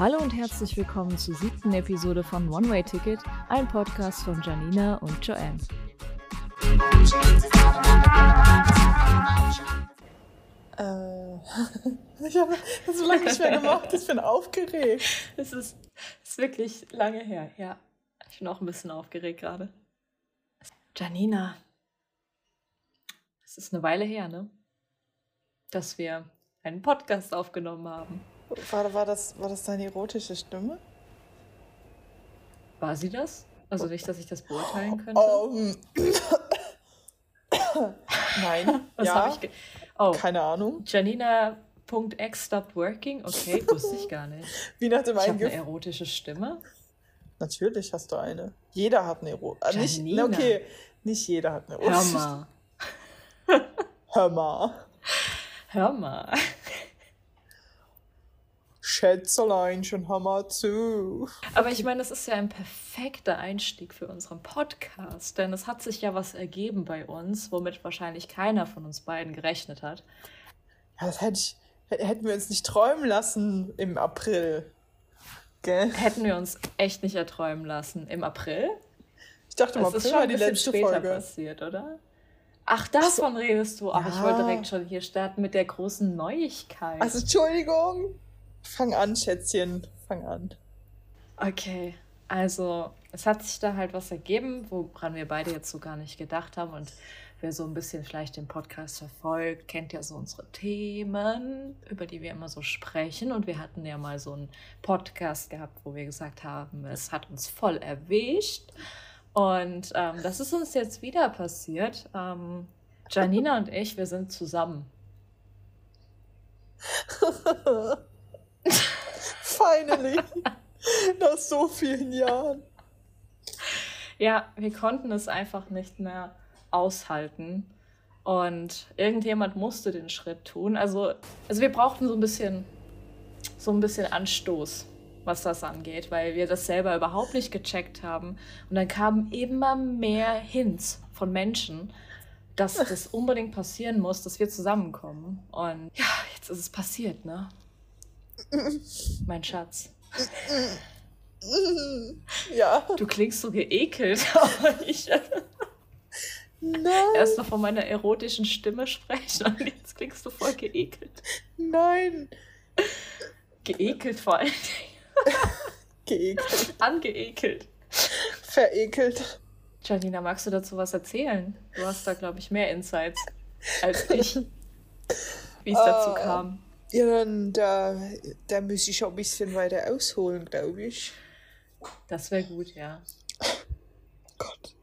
Hallo und herzlich willkommen zur siebten Episode von One Way Ticket, ein Podcast von Janina und Joanne. Äh, ich habe das so lange nicht mehr gemacht, ich bin aufgeregt. Es ist, ist wirklich lange her, ja. Ich bin auch ein bisschen aufgeregt gerade. Janina, es ist eine Weile her, ne? Dass wir einen Podcast aufgenommen haben. War, war, das, war das deine erotische Stimme? War sie das? Also nicht, dass ich das beurteilen könnte? Um, Nein. Was ja. habe ich Oh, Keine Ahnung. Janina.x stopped working? Okay, wusste ich gar nicht. Wie nach dem Ich habe eine erotische Stimme. Natürlich hast du eine. Jeder hat eine erotische. Äh, nicht, Janina. okay, nicht jeder hat eine Hör erotische. mal. Hör mal. Hör mal. Schätzelein, schon mal zu. Aber ich meine, das ist ja ein perfekter Einstieg für unseren Podcast, denn es hat sich ja was ergeben bei uns, womit wahrscheinlich keiner von uns beiden gerechnet hat. Ja, das hätte ich, hätten wir uns nicht träumen lassen im April. Gell? Hätten wir uns echt nicht erträumen lassen. Im April? Ich dachte, im Das ist schon war ein die letzte später Folge. passiert, oder? Ach, davon redest du. Ach, ich Ja. wollte direkt schon hier starten mit der großen Neuigkeit. Also, Entschuldigung. Fang an, Schätzchen. Fang an. Okay, also es hat sich da halt was ergeben, woran wir beide jetzt so gar nicht gedacht haben. Und wer so ein bisschen vielleicht den Podcast verfolgt, kennt ja so unsere Themen, über die wir immer so sprechen. Und wir hatten ja mal so einen Podcast gehabt, wo wir gesagt haben, es hat uns voll erwischt. Und ähm, das ist uns jetzt wieder passiert. Ähm, Janina und ich, wir sind zusammen. Finally. Nach so vielen Jahren. Ja, wir konnten es einfach nicht mehr aushalten. Und irgendjemand musste den Schritt tun. Also, also wir brauchten so ein bisschen, so ein bisschen Anstoß, was das angeht, weil wir das selber überhaupt nicht gecheckt haben. Und dann kamen immer mehr Hints von Menschen, dass das unbedingt passieren muss, dass wir zusammenkommen. Und ja, jetzt ist es passiert, ne? Mein Schatz. Ja. Du klingst so geekelt, aber ich Nein, erst noch von meiner erotischen Stimme sprechen und jetzt klingst du voll geekelt. nein. Geekelt vor allem. Geekelt. Angeekelt. Verekelt. Janina, magst du dazu was erzählen? Du hast da, glaube ich, mehr Insights als ich, wie es dazu Ah. kam. Ja, dann da, da muss ich auch ein bisschen weiter ausholen, glaube ich. Das wäre gut, ja. Gott.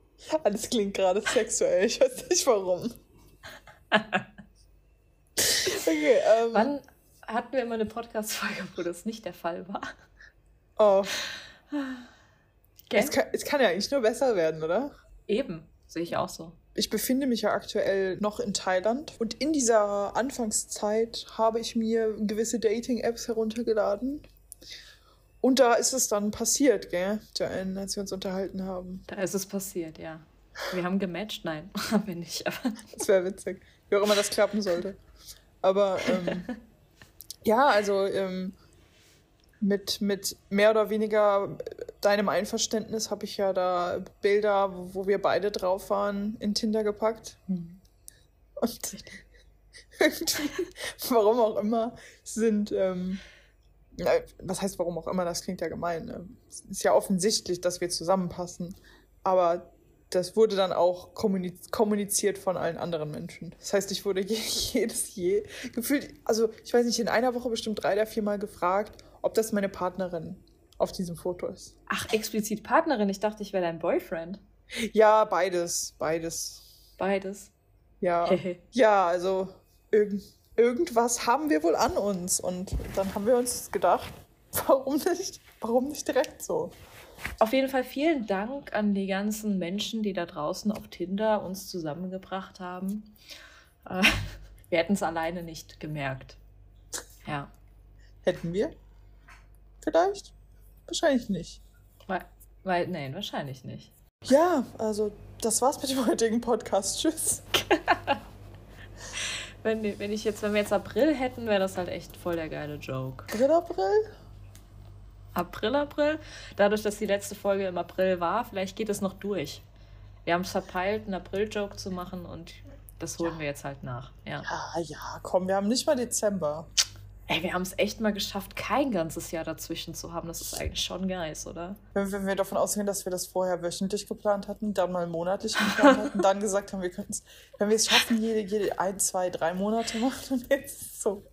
Alles klingt gerade sexuell. Ich weiß nicht warum. Okay, ähm. Wann hatten wir immer eine Podcast-Folge, wo das nicht der Fall war? Oh, Gell? es kann, es kann ja eigentlich nur besser werden, oder? Eben, sehe ich auch so. Ich befinde mich ja aktuell noch in Thailand und in dieser Anfangszeit habe ich mir gewisse Dating-Apps heruntergeladen. Und da ist es dann passiert, gell, Joanne, als wir uns unterhalten haben. Da ist es passiert, ja. Wir haben gematcht? Nein, haben wir nicht. Aber Das wäre witzig. Wie auch immer das klappen sollte. Aber ähm, ja, also ähm, mit, mit mehr oder weniger deinem Einverständnis habe ich ja da Bilder, wo, wo wir beide drauf waren, in Tinder gepackt. Und irgendwie, warum auch immer, sind, ähm, was heißt warum auch immer, das klingt ja gemein. Ne? Es ist ja offensichtlich, dass wir zusammenpassen. Aber das wurde dann auch kommuniz kommuniziert von allen anderen Menschen. Das heißt, ich wurde je jedes je gefühlt, also ich weiß nicht, in einer Woche bestimmt drei oder viermal gefragt, ob das meine Partnerin auf diesem Foto ist. Ach, explizit Partnerin. Ich dachte, ich wäre dein Boyfriend. Ja, beides, beides. Beides. Ja, ja, also irgend, irgendwas haben wir wohl an uns. Und dann haben wir uns gedacht, warum nicht, warum nicht direkt so? Auf jeden Fall vielen Dank an die ganzen Menschen, die da draußen auf Tinder uns zusammengebracht haben. Äh, wir hätten es alleine nicht gemerkt. Ja, Hätten wir? Vielleicht? Wahrscheinlich nicht. weil, weil nein, wahrscheinlich nicht. Ja, also das war's mit dem heutigen Podcast. Tschüss. Wenn, wenn ich jetzt, wenn wir jetzt April hätten, wäre das halt echt voll der geile Joke. April, April? April, April. Dadurch, dass die letzte Folge im April war, vielleicht geht es noch durch. Wir haben es verpeilt, einen April-Joke zu machen und das holen ja. wir jetzt halt nach. Ja. ja, ja, komm, wir haben nicht mal Dezember. Ey, wir haben es echt mal geschafft, kein ganzes Jahr dazwischen zu haben. Das ist eigentlich schon geil, oder? Wenn, wenn, wir davon ausgehen, dass wir das vorher wöchentlich geplant hatten, dann mal monatlich geplant hatten, dann gesagt haben, wir könnten es, wenn wir es schaffen, jede, jede ein, zwei, drei Monate machen, jetzt so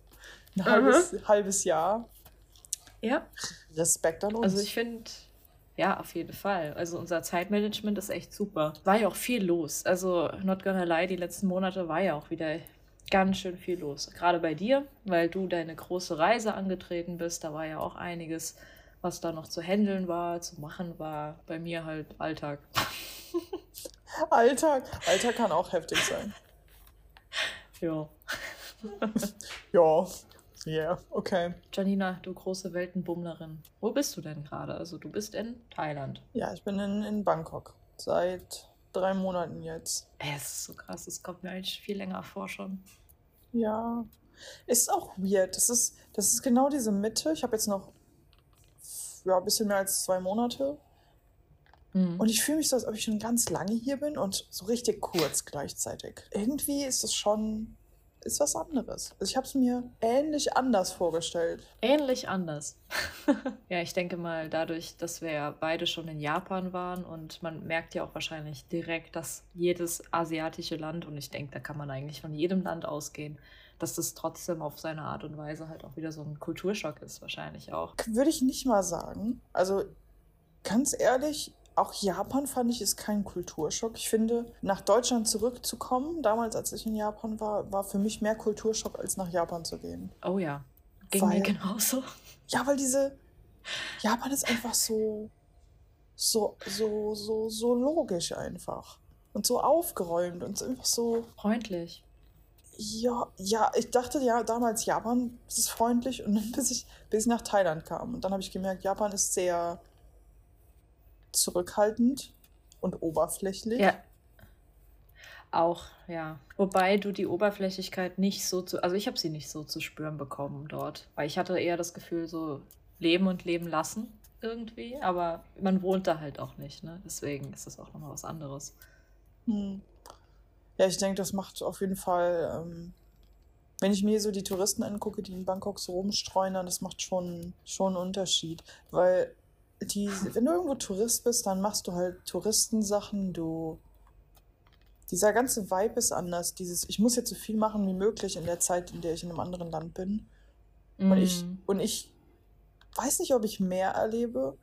ein halbes, mhm. halbes Jahr. Ja. Respekt an uns. Also ich finde, ja, auf jeden Fall. Also unser Zeitmanagement ist echt super. War ja auch viel los. Also not gonna lie, die letzten Monate war ja auch wieder ganz schön viel los. Gerade bei dir, weil du deine große Reise angetreten bist. Da war ja auch einiges, was da noch zu handeln war, zu machen war. Bei mir halt Alltag. Alltag. Alltag kann auch heftig sein. Ja. ja. Ja, yeah, okay. Janina, du große Weltenbummlerin. Wo bist du denn gerade? Also du bist in Thailand. Ja, ich bin in, in Bangkok. Seit drei Monaten jetzt. Es ist so krass, es kommt mir eigentlich viel länger vor schon. Ja. Ist auch weird. Das ist, das ist genau diese Mitte. Ich habe jetzt noch ja, ein bisschen mehr als zwei Monate. Mhm. Und ich fühle mich so, als ob ich schon ganz lange hier bin und so richtig kurz gleichzeitig. Irgendwie ist es schon ist was anderes. Also ich habe es mir ähnlich anders vorgestellt. Ähnlich anders. ja, ich denke mal, dadurch, dass wir ja beide schon in Japan waren und man merkt ja auch wahrscheinlich direkt, dass jedes asiatische Land, und ich denke, da kann man eigentlich von jedem Land ausgehen, dass das trotzdem auf seine Art und Weise halt auch wieder so ein Kulturschock ist, wahrscheinlich auch. Würde ich nicht mal sagen. Also ganz ehrlich, auch Japan fand ich ist kein Kulturschock. Ich finde, nach Deutschland zurückzukommen, damals als ich in Japan war, war für mich mehr Kulturschock, als nach Japan zu gehen. Oh ja, ging weil, mir genauso. Ja, weil diese Japan ist einfach so, so, so, so, so logisch einfach. Und so aufgeräumt und einfach so. Freundlich. Ja, ja, ich dachte ja damals, Japan ist freundlich und bis ich, bis ich nach Thailand kam. Und dann habe ich gemerkt, Japan ist sehr zurückhaltend und oberflächlich. Ja. Auch, ja. Wobei du die Oberflächlichkeit nicht so zu, also ich habe sie nicht so zu spüren bekommen dort. Weil ich hatte eher das Gefühl, so leben und leben lassen irgendwie. Aber man wohnt da halt auch nicht, ne? Deswegen ist das auch nochmal was anderes. Hm. Ja, ich denke, das macht auf jeden Fall, ähm, wenn ich mir so die Touristen angucke, die in Bangkok so rumstreuen, das macht schon, schon einen Unterschied. Weil die, wenn du irgendwo Tourist bist, dann machst du halt Touristensachen, du. Dieser ganze Vibe ist anders. Dieses, ich muss jetzt so viel machen wie möglich in der Zeit, in der ich in einem anderen Land bin. Mm. Und ich, mm. und ich weiß nicht, ob ich mehr erlebe.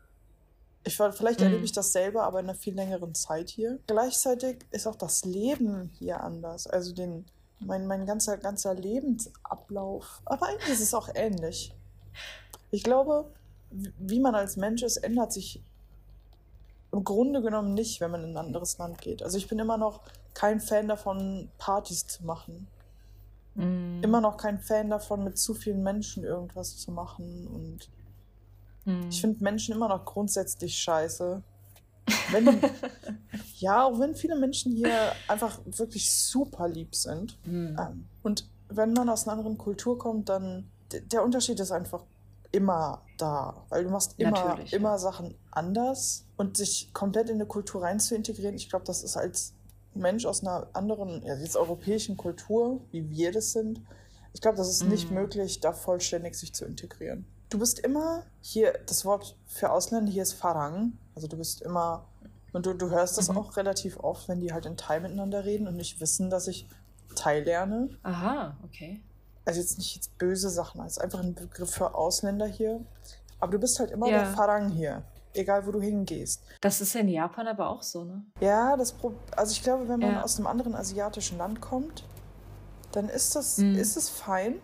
Ich, vielleicht mm. erlebe ich das selber, aber in einer viel längeren Zeit hier. Gleichzeitig ist auch das Leben hier anders. Also den, mein, mein ganzer, ganzer Lebensablauf. Aber eigentlich ist es auch ähnlich. Ich glaube, wie man als Mensch ist, ändert sich im Grunde genommen nicht, wenn man in ein anderes Land geht. Also ich bin immer noch kein Fan davon, Partys zu machen. Mm. Immer noch kein Fan davon, mit zu vielen Menschen irgendwas zu machen. Und mm. ich finde Menschen immer noch grundsätzlich scheiße. Wenn, ja, auch wenn viele Menschen hier einfach wirklich super lieb sind. Mm. Ähm, und wenn man aus einer anderen Kultur kommt, dann der Unterschied ist einfach immer da, weil du machst immer, immer ja. Sachen anders und sich komplett in eine Kultur rein zu integrieren, ich glaube, das ist als Mensch aus einer anderen, ja, jetzt europäischen Kultur, wie wir das sind, ich glaube, das ist mm. nicht möglich, da vollständig sich zu integrieren. Du bist immer hier, das Wort für Ausländer hier ist Farang, also du bist immer, und du, du hörst das mhm. auch relativ oft, wenn die halt in Thai miteinander reden und nicht wissen, dass ich Thai lerne. Aha, okay also jetzt nicht jetzt böse Sachen, ist einfach ein Begriff für Ausländer hier. Aber du bist halt immer ja. der Farang hier, egal wo du hingehst. Das ist in Japan aber auch so, ne? Ja, das Pro also ich glaube, wenn man ja. aus einem anderen asiatischen Land kommt, dann ist das, mhm. ist es fein.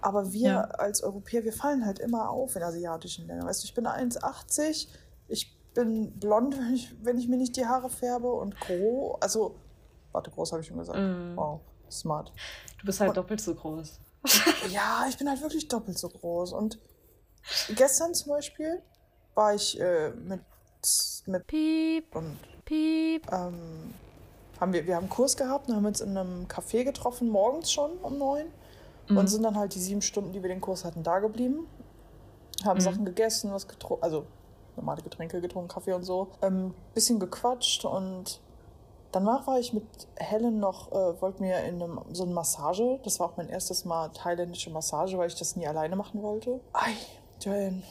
Aber wir ja. als Europäer, wir fallen halt immer auf in asiatischen Ländern. Weißt du, ich bin 1,80, ich bin blond, wenn ich, wenn ich mir nicht die Haare färbe und groß. Also, warte, groß habe ich schon gesagt. Mhm. Wow, smart. Du bist halt und, doppelt so groß. ja, ich bin halt wirklich doppelt so groß. Und gestern zum Beispiel war ich äh, mit, mit Piep und Piep. Ähm, haben wir, wir haben einen Kurs gehabt und haben uns in einem Café getroffen, morgens schon um neun. Mhm. Und sind dann halt die sieben Stunden, die wir den Kurs hatten, da geblieben. haben mhm. Sachen gegessen, was getrunken, also normale Getränke getrunken, Kaffee und so. Ähm, bisschen gequatscht und danach war ich mit Helen noch, äh, wollten wir in einem, so eine Massage. Das war auch mein erstes Mal thailändische Massage, weil ich das nie alleine machen wollte. Ei, Joanne.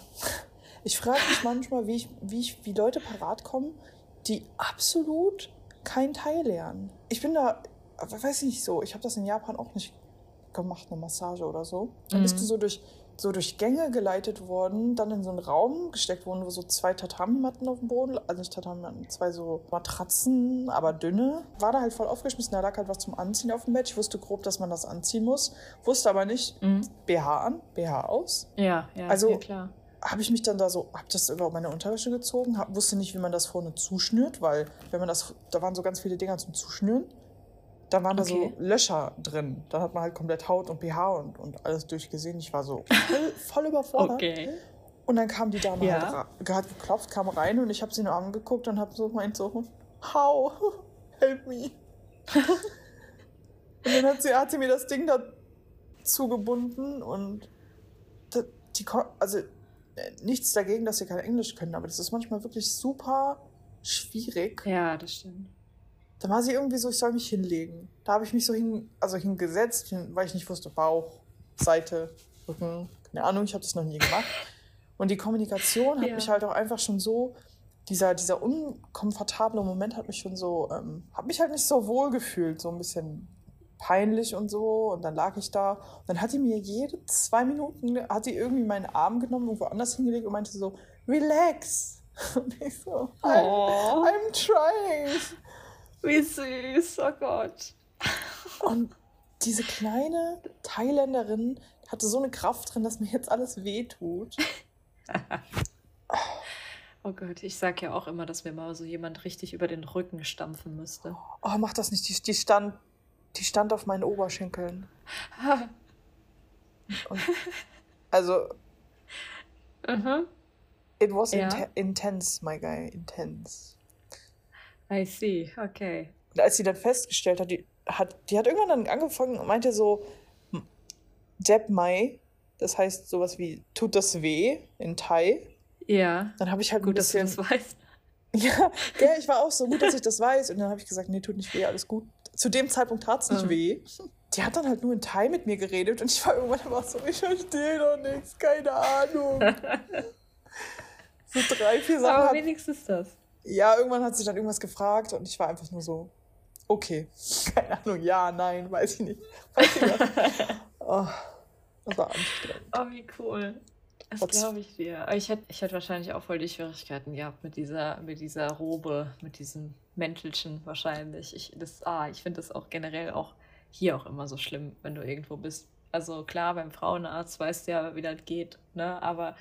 Ich frage mich manchmal, wie, ich, wie, ich, wie Leute parat kommen, die absolut kein Thai lernen. Ich bin da, weiß ich nicht so, ich habe das in Japan auch nicht gemacht, eine Massage oder so. Dann mhm. bist du so durch so durch Gänge geleitet worden, dann in so einen Raum gesteckt wurden, wo so zwei Tatami-Matten auf dem Boden, also nicht Tatami-Matten, zwei so Matratzen, aber dünne. War da halt voll aufgeschmissen, da lag halt was zum Anziehen auf dem Bett. Ich wusste grob, dass man das anziehen muss, wusste aber nicht, mhm. BH an, BH aus. Ja, ja, also, ja klar. Habe ich mich dann da so, habe das über meine Unterwäsche gezogen, hab, wusste nicht, wie man das vorne zuschnürt, weil wenn man das, da waren so ganz viele Dinger zum Zuschnüren. Da waren okay. da so Löcher drin. Dann hat man halt komplett Haut und BH und, und alles durchgesehen. Ich war so voll, voll überfordert. Okay. Und dann kam die Dame ja. halt, hat geklopft, kam rein und ich habe sie nur angeguckt und habe so meint so, how, help me. und dann hat sie, hat sie mir das Ding da zugebunden und die, also nichts dagegen, dass sie kein Englisch können, aber das ist manchmal wirklich super schwierig. Ja, das stimmt. Da war sie irgendwie so, ich soll mich hinlegen. Da habe ich mich so hin, also hingesetzt, weil ich nicht wusste, Bauch, Seite, Rücken, keine Ahnung, ich habe das noch nie gemacht. Und die Kommunikation hat ja. mich halt auch einfach schon so, dieser, dieser unkomfortable Moment hat mich schon so, ähm, hat mich halt nicht so wohl gefühlt, so ein bisschen peinlich und so. Und dann lag ich da. Und dann hat die mir jede zwei Minuten, hat die irgendwie meinen Arm genommen und woanders hingelegt und meinte so, relax. Und ich so, I'm, oh. I'm trying. Wie süß, oh Gott. Und diese kleine Thailänderin hatte so eine Kraft drin, dass mir jetzt alles wehtut. oh Gott, ich sag ja auch immer, dass mir mal so jemand richtig über den Rücken stampfen müsste. Oh, mach das nicht. Die, die, stand, die stand auf meinen Oberschenkeln. Und, also. Mhm. It was ja. int intense, my guy. Intense. I see, okay. Und als sie dann festgestellt hat, die hat, die hat irgendwann dann angefangen und meinte so, Jeb Mai, das heißt sowas wie, tut das weh in Thai? Ja. Dann habe ich halt gut, ein bisschen, dass du das weißt. Ja, gell, ich war auch so gut, dass ich das weiß. Und dann habe ich gesagt, nee, tut nicht weh, alles gut. Zu dem Zeitpunkt tat es nicht mhm. weh. Die hat dann halt nur in Thai mit mir geredet und ich war irgendwann immer so, ich verstehe doch nichts, keine Ahnung. so drei, vier Sachen. Aber wenigstens das. Ja, irgendwann hat sie dann irgendwas gefragt und ich war einfach nur so, okay. Keine Ahnung, ja, nein, weiß ich nicht. Weiß ich oh, das war anstrengend. Oh, wie cool. Das glaube ich dir. Ich hätte ich hätt wahrscheinlich auch voll die Schwierigkeiten gehabt mit dieser, mit dieser Robe, mit diesem Mäntelchen wahrscheinlich. Ich, ah, ich finde das auch generell auch hier auch immer so schlimm, wenn du irgendwo bist. Also klar, beim Frauenarzt weißt du ja, wie das geht, ne? Aber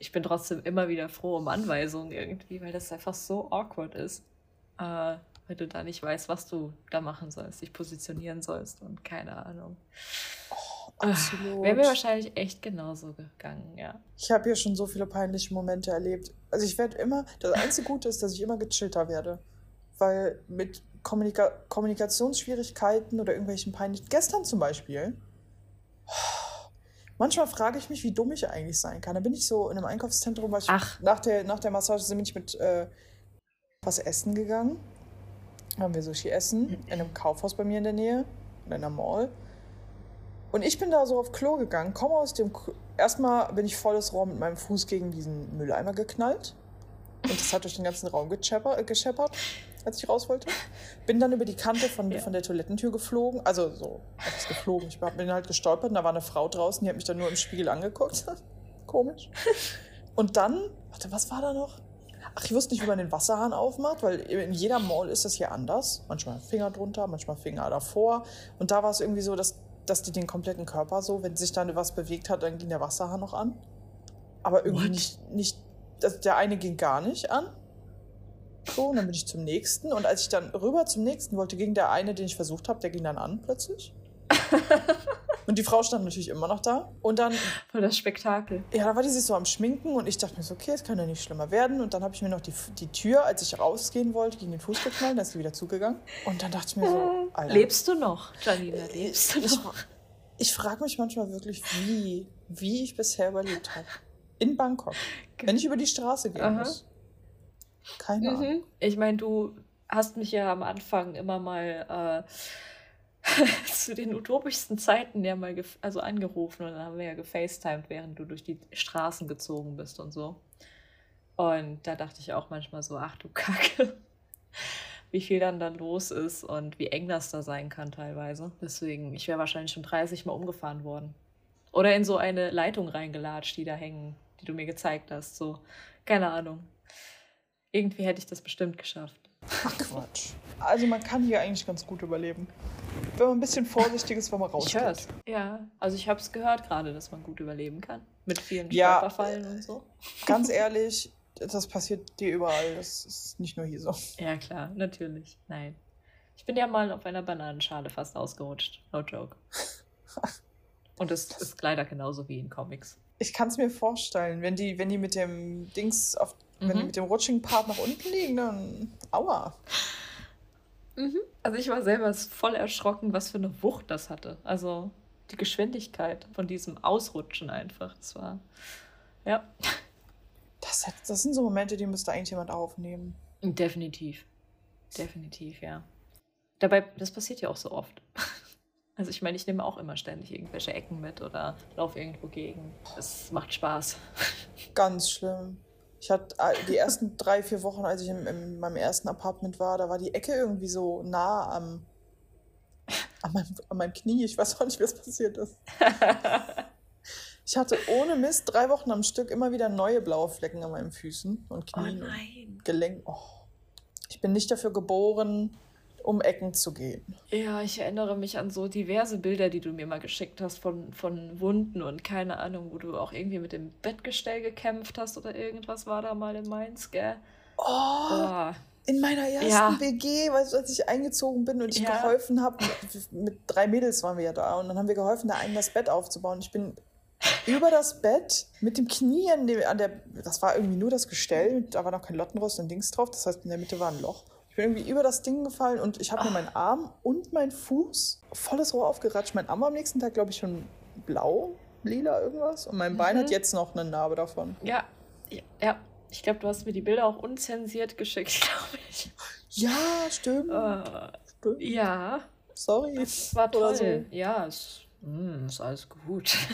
ich bin trotzdem immer wieder froh um Anweisungen irgendwie, weil das einfach so awkward ist. Äh, weil du da nicht weißt, was du da machen sollst, dich positionieren sollst und keine Ahnung. Oh, absolut. Wäre mir wahrscheinlich echt genauso gegangen, ja. Ich habe hier schon so viele peinliche Momente erlebt. Also ich werde immer, das einzige Gute ist, dass ich immer gechillter werde. Weil mit Kommunika Kommunikationsschwierigkeiten oder irgendwelchen peinlichen, gestern zum Beispiel, Manchmal frage ich mich, wie dumm ich eigentlich sein kann. Da bin ich so in einem Einkaufszentrum, weil ich Ach. nach der, nach der Massage bin ich mit äh, was essen gegangen. Da haben wir Sushi essen in einem Kaufhaus bei mir in der Nähe, in einer Mall. Und ich bin da so auf Klo gegangen, komme aus dem. K Erstmal bin ich volles Raum mit meinem Fuß gegen diesen Mülleimer geknallt. Und das hat durch den ganzen Raum gescheppert als ich raus wollte. Bin dann über die Kante von, ja. von der Toilettentür geflogen. Also so, was geflogen? Ich bin halt gestolpert und da war eine Frau draußen, die hat mich dann nur im Spiegel angeguckt. Komisch. Und dann, warte, was war da noch? Ach, ich wusste nicht, wie man den Wasserhahn aufmacht, weil in jeder Mall ist das hier anders. Manchmal Finger drunter, manchmal Finger davor. Und da war es irgendwie so, dass, dass die den kompletten Körper so, wenn sich dann was bewegt hat, dann ging der Wasserhahn noch an. Aber irgendwie What? nicht, nicht, der eine ging gar nicht an. So, und dann bin ich zum nächsten. Und als ich dann rüber zum nächsten wollte, ging der eine, den ich versucht habe, der ging dann an plötzlich. und die Frau stand natürlich immer noch da. Und dann. Voll das Spektakel. Ja, da war die sich so am Schminken und ich dachte mir so, okay, es kann ja nicht schlimmer werden. Und dann habe ich mir noch die, die Tür, als ich rausgehen wollte, gegen den Fuß geknallt, dann ist sie wieder zugegangen. Und dann dachte ich mir so, Alter. Lebst du noch, Janina? Lebst du noch? Ich, ich frage mich manchmal wirklich, wie, wie ich bisher überlebt habe. In Bangkok. Wenn ich über die Straße gehen Aha. muss. Keine Ahnung. Mhm. Ich meine, du hast mich ja am Anfang immer mal äh, zu den utopischsten Zeiten ja mal also angerufen und dann haben wir ja gefacetimed, während du durch die Straßen gezogen bist und so. Und da dachte ich auch manchmal so, ach du Kacke, wie viel dann dann los ist und wie eng das da sein kann teilweise. Deswegen, ich wäre wahrscheinlich schon 30 Mal umgefahren worden. Oder in so eine Leitung reingelatscht, die da hängen, die du mir gezeigt hast. So, keine Ahnung. Irgendwie hätte ich das bestimmt geschafft. Ach Quatsch. Also man kann hier eigentlich ganz gut überleben. Wenn man ein bisschen vorsichtig ist, wenn man Ich rausgeht. höre es. Ja, also ich habe es gehört gerade, dass man gut überleben kann. Mit vielen Ja. Stolperfallen und so. Ganz ehrlich, das passiert dir überall. Das ist nicht nur hier so. Ja, klar, natürlich. Nein. Ich bin ja mal auf einer Bananenschale fast ausgerutscht. No joke. Und es ist leider genauso wie in Comics. Ich kann es mir vorstellen, wenn die, wenn die mit dem Dings auf, wenn die Mhm. mit dem rutschigen Part nach unten liegen, dann aua. Also ich war selber voll erschrocken, was für eine Wucht das hatte. Also die Geschwindigkeit von diesem Ausrutschen einfach. Das war. Ja. Das, hat- das sind so Momente, die müsste eigentlich jemand aufnehmen. Definitiv. Definitiv, ja. Dabei, das passiert ja auch so oft. Also ich meine, ich nehme auch immer ständig irgendwelche Ecken mit oder laufe irgendwo gegen. Es macht Spaß. Ganz schlimm. Ich hatte äh, die ersten drei, vier Wochen, als ich in, in meinem ersten Apartment war, da war die Ecke irgendwie so nah am, an, meinem, an meinem Knie. Ich weiß auch nicht, es passiert ist. Ich hatte ohne Mist drei Wochen am Stück immer wieder neue blaue Flecken an meinen Füßen und Oh Knien und nein. Gelenken. Oh. Ich bin nicht dafür geboren, um Ecken zu gehen. Ja, ich erinnere mich an so diverse Bilder, die du mir mal geschickt hast von, von Wunden und keine Ahnung, wo du auch irgendwie mit dem Bettgestell gekämpft hast oder irgendwas war da mal in Mainz, gell? Oh, Boah. in meiner ersten Ja. WG, weißt du, als ich eingezogen bin und ich Ja. geholfen habe, mit, mit drei Mädels waren wir ja da und dann haben wir geholfen, da einen das Bett aufzubauen. Ich bin über das Bett mit dem Knie an, dem, an der, das war irgendwie nur das Gestell, da war noch kein Lottenrost und Dings drauf, das heißt in der Mitte war ein Loch. Bin irgendwie über das Ding gefallen und ich habe mir meinen Arm und meinen Fuß volles Rohr aufgeratscht. Mein Arm war am nächsten Tag, glaube ich, schon blau, lila irgendwas und mein Bein Mhm. hat jetzt noch eine Narbe davon. Ja, ja, ja. Ich glaube, du hast mir die Bilder auch unzensiert geschickt, glaube ich. Ja, stimmt. Äh, stimmt. ja, Sorry. das war toll. Ja, es, mm, ist alles gut.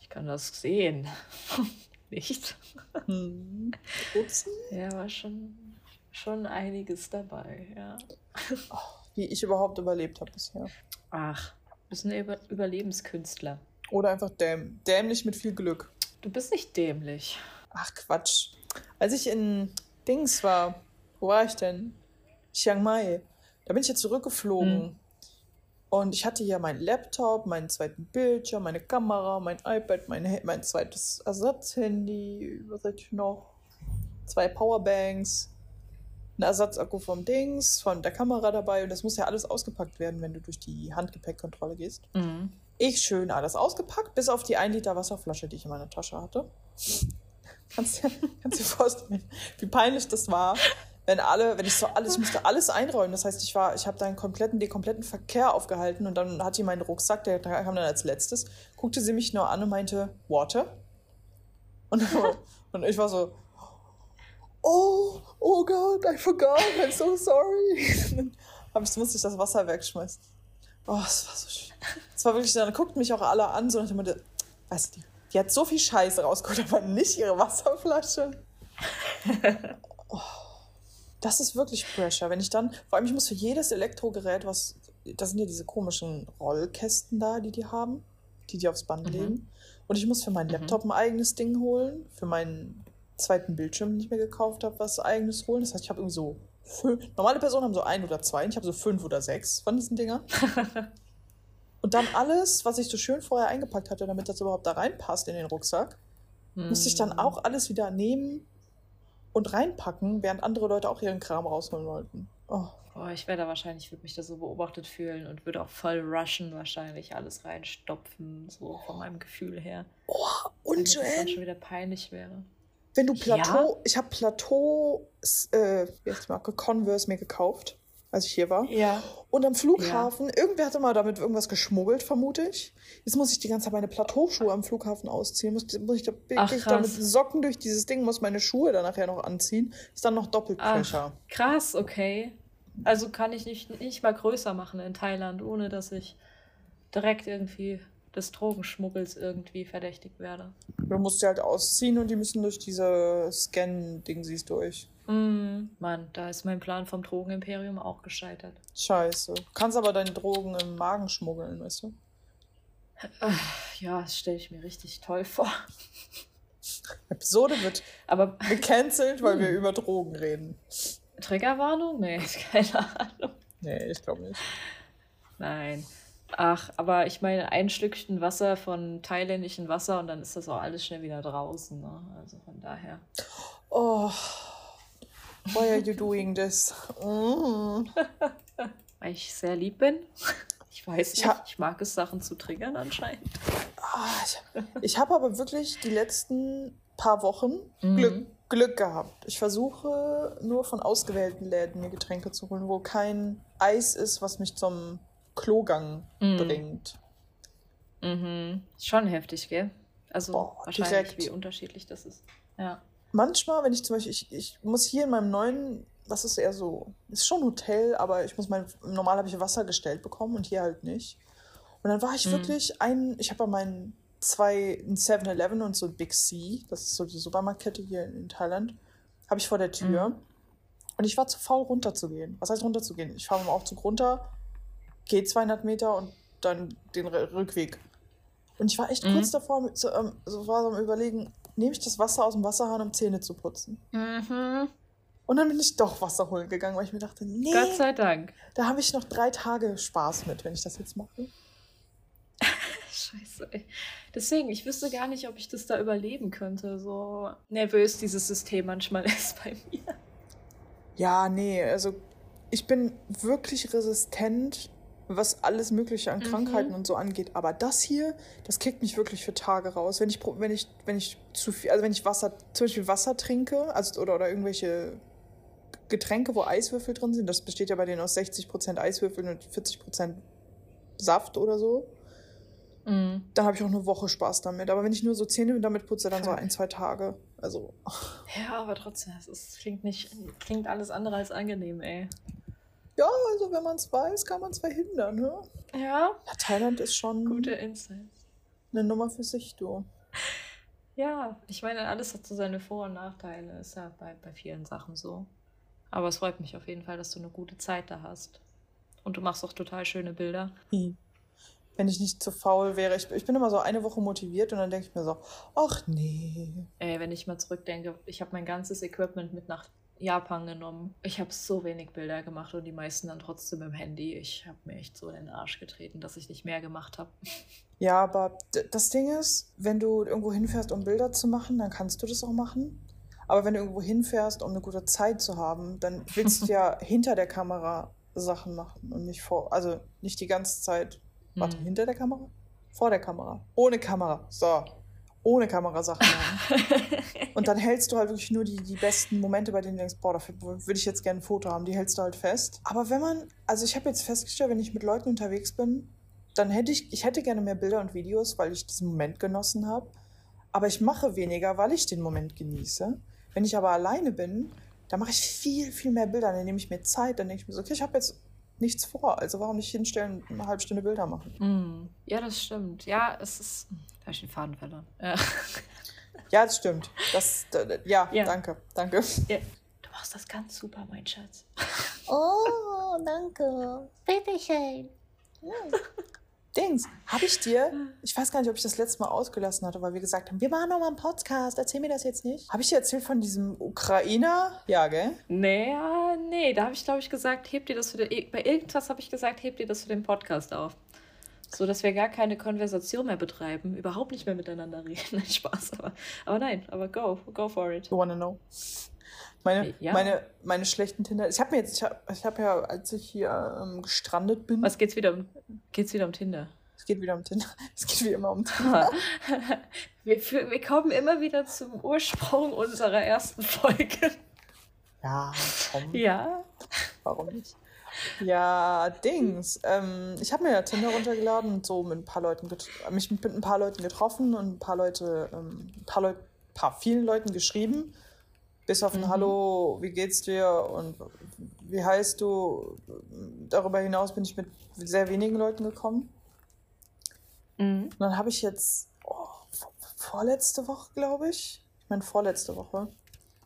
Ich kann das sehen. Nicht? Hm. Upsi. Ja, war schon, schon einiges dabei, ja. Wie ich überhaupt überlebt habe bisher. Ach, du bist ein Über Überlebenskünstler. Oder einfach däm dämlich mit viel Glück. Du bist nicht dämlich. Ach Quatsch. Als ich in Dings war, wo war ich denn? Chiang Mai. Da bin ich jetzt zurückgeflogen. Hm. Und ich hatte hier meinen Laptop, meinen zweiten Bildschirm, meine Kamera, mein iPad, mein, mein zweites Ersatzhandy, was hatte ich noch? Zwei Powerbanks, ein Ersatzakku vom Dings, von der Kamera dabei. Und das muss ja alles ausgepackt werden, wenn du durch die Handgepäckkontrolle gehst. Mhm. Ich schön alles ausgepackt, bis auf die 1 Liter Wasserflasche, die ich in meiner Tasche hatte. Kannst dir, kannst dir vorstellen, wie peinlich das war, wenn alle, wenn ich so alles, ich musste alles einräumen. Das heißt, ich war, ich habe da einen kompletten, den kompletten Verkehr aufgehalten und dann hatte sie meinen Rucksack, der kam dann als letztes, guckte sie mich nur an und meinte, Water? Und, und ich war so, oh, oh Gott, I forgot, I'm so sorry. Hab ich, musste ich das Wasser wegschmeißen. Oh, es war so schön. Es war wirklich, dann guckten mich auch alle an, so nach dem Motto, weißt du, die hat so viel Scheiße rausgeholt, aber nicht ihre Wasserflasche. oh, das ist wirklich Pressure. Wenn ich dann, vor allem ich muss für jedes Elektrogerät, was, das sind ja diese komischen Rollkästen da, die die haben, die die aufs Band Mhm. legen. Und ich muss für meinen Mhm. Laptop ein eigenes Ding holen, für meinen zweiten Bildschirm, den ich mir gekauft habe, was eigenes holen. Das heißt, ich habe irgendwie so fünf, normale Personen haben so ein oder zwei, ich habe so fünf oder sechs von diesen Dingern. Und dann alles, was ich so schön vorher eingepackt hatte, damit das überhaupt da reinpasst in den Rucksack, musste ich dann Mhm. auch alles wieder nehmen und reinpacken, während andere Leute auch ihren Kram rausholen wollten. Oh, Boah, ich wäre da wahrscheinlich, würde mich da so beobachtet fühlen und würde auch voll rushen wahrscheinlich, alles reinstopfen, so von meinem Gefühl her. oh und es dann Joanne, schon wieder peinlich wäre. Wenn du Ja? Plateau, ich habe Plateau, äh, die Marke, Converse mir gekauft. als ich hier war. Ja. Und am Flughafen, ja. irgendwer hatte mal damit irgendwas geschmuggelt, vermute ich. Jetzt muss ich die ganze Zeit meine Plateauschuhe am Flughafen ausziehen. Muss, muss ich da wirklich da mit Socken durch dieses Ding, muss meine Schuhe dann nachher noch anziehen. Ist dann noch doppelt Ach, krass, okay. Also kann ich nicht, nicht mal größer machen in Thailand, ohne dass ich direkt irgendwie des Drogenschmuggels irgendwie verdächtigt werde. Du musst sie halt ausziehen und die müssen durch diese Scan-Ding siehst durch. Mm, Mann, da ist mein Plan vom Drogenimperium auch gescheitert. Scheiße. Du kannst aber deine Drogen im Magen schmuggeln, weißt du? Ja, das stelle ich mir richtig toll vor. Episode wird aber gecancelt, weil wir hm. über Drogen reden. Triggerwarnung? Nee, keine Ahnung. Nee, ich glaube nicht. Nein. Ach, aber ich meine, ein Stückchen Wasser von thailändischem Wasser und dann ist das auch alles schnell wieder draußen. Ne? Also von daher. Oh, why are you doing this? Mm. Weil ich sehr lieb bin. Ich weiß nicht, ich, ich mag es, Sachen zu triggern anscheinend. Ah, ich ich habe aber wirklich die letzten paar Wochen mhm. Glück, Glück gehabt. Ich versuche nur von ausgewählten Läden mir Getränke zu holen, wo kein Eis ist, was mich zum Klogang mm. bringt. Mhm. Schon heftig, gell? Also Boah, wahrscheinlich, direkt. wie unterschiedlich das ist. Ja. Manchmal, wenn ich zum Beispiel, ich, ich muss hier in meinem neuen, das ist eher so, ist schon ein Hotel, aber ich muss mein, normal habe ich Wasser gestellt bekommen und hier halt nicht. Und dann war ich mhm. wirklich ein, ich habe bei meinen zwei, ein 7-Eleven und so ein Big C, das ist so die Supermarktkette hier in, in Thailand, habe ich vor der Tür. Mhm. Und ich war zu faul runterzugehen. Was heißt runterzugehen? Ich fahre mit dem Aufzug runter, gehe 200 Meter und dann den Rückweg. Und ich war echt mhm. kurz davor, so, ähm, so war so am Überlegen, nehme ich das Wasser aus dem Wasserhahn, um Zähne zu putzen. Mhm. Und dann bin ich doch Wasser holen gegangen, weil ich mir dachte, nee. Gott sei Dank. Da habe ich noch drei Tage Spaß mit, wenn ich das jetzt mache. Scheiße, ey. Deswegen, ich wüsste gar nicht, ob ich das da überleben könnte. So nervös dieses System manchmal ist bei mir. Ja, nee, also ich bin wirklich resistent was alles Mögliche an Krankheiten mhm. und so angeht. Aber das hier, das kickt mich wirklich für Tage raus. Wenn ich, wenn ich, wenn ich zu viel, also wenn ich Wasser, zum Beispiel Wasser trinke, also oder, oder irgendwelche Getränke, wo Eiswürfel drin sind, das besteht ja bei denen aus 60% Eiswürfeln und 40% Saft oder so. Mhm. Dann habe ich auch eine Woche Spaß damit. Aber wenn ich nur so Zähne damit putze, dann Klar. so ein, zwei Tage. Also. Ja, aber trotzdem, es klingt nicht, klingt alles andere als angenehm, ey. Ja, also wenn man es weiß, kann man es verhindern, ne? Ja. ja. Thailand ist schon. Gute Insights. Eine Nummer für sich, du. Ja, ich meine, alles hat so seine Vor- und Nachteile. Ist ja bei, bei vielen Sachen so. Aber es freut mich auf jeden Fall, dass du eine gute Zeit da hast. Und du machst auch total schöne Bilder. Hm. Wenn ich nicht zu faul wäre. Ich, ich bin immer so eine Woche motiviert und dann denke ich mir so, ach nee. Ey, wenn ich mal zurückdenke, ich habe mein ganzes Equipment mit nach Japan genommen. Ich habe so wenig Bilder gemacht und die meisten dann trotzdem im Handy. Ich habe mir echt so in den Arsch getreten, dass ich nicht mehr gemacht habe. Ja, aber das Ding ist, wenn du irgendwo hinfährst, um Bilder zu machen, dann kannst du das auch machen. Aber wenn du irgendwo hinfährst, um eine gute Zeit zu haben, dann willst du ja hinter der Kamera Sachen machen und nicht vor, also nicht die ganze Zeit. Warte, hm. hinter der Kamera? Vor der Kamera. Ohne Kamera. So ohne Kamerasachen machen. und dann hältst du halt wirklich nur die, die besten Momente, bei denen du denkst, boah, dafür würde ich jetzt gerne ein Foto haben, die hältst du halt fest. Aber wenn man, also ich habe jetzt festgestellt, wenn ich mit Leuten unterwegs bin, dann hätte ich, ich hätte gerne mehr Bilder und Videos, weil ich diesen Moment genossen habe. Aber ich mache weniger, weil ich den Moment genieße. Wenn ich aber alleine bin, dann mache ich viel, viel mehr Bilder. Dann nehme ich mir Zeit, dann denke ich mir so, okay, ich habe jetzt nichts vor. Also warum nicht hinstellen, eine halbe Stunde Bilder machen? Mm. Ja, das stimmt. Ja, es ist. Da habe ich den Faden verloren. Ja. ja, das stimmt. Das, ja, ja, danke. Danke. Ja. Du machst das ganz super, mein Schatz. Oh, danke. Bitteschön. Ja. Dings, habe ich dir, ich weiß gar nicht, ob ich das letzte Mal ausgelassen hatte, weil wir gesagt haben, wir machen nochmal einen Podcast, erzähl mir das jetzt nicht. Habe ich dir erzählt von diesem Ukrainer? Ja, gell? Nee, nee, da habe ich, glaube ich, gesagt, heb dir das für den, bei irgendwas habe ich gesagt, heb dir das für den Podcast auf. So, dass wir gar keine Konversation mehr betreiben, überhaupt nicht mehr miteinander reden. Spaß, aber, aber nein, aber go, go for it. You wanna know? Meine, ja. meine, meine schlechten Tinder. Ich habe mir jetzt, ich habe ich hab ja, als ich hier ähm, gestrandet bin. Was geht's wieder um? Geht's wieder um Tinder? Es geht wieder um Tinder. Es geht wie immer um Tinder. wir, wir kommen immer wieder zum Ursprung unserer ersten Folge. Ja, komm. Ja. Warum nicht? Ja, Dings. Ähm, ich habe mir ja Tinder runtergeladen und so mit ein paar Leuten mich mit ein paar Leuten getroffen und ein paar Leute, ähm, ein paar Leute, paar vielen Leuten geschrieben. Bis auf ein mhm. Hallo, wie geht's dir und wie heißt du? Darüber hinaus bin ich mit sehr wenigen Leuten gekommen. Mhm. Und dann habe ich jetzt oh, vorletzte Woche, glaube ich. Ich meine, vorletzte Woche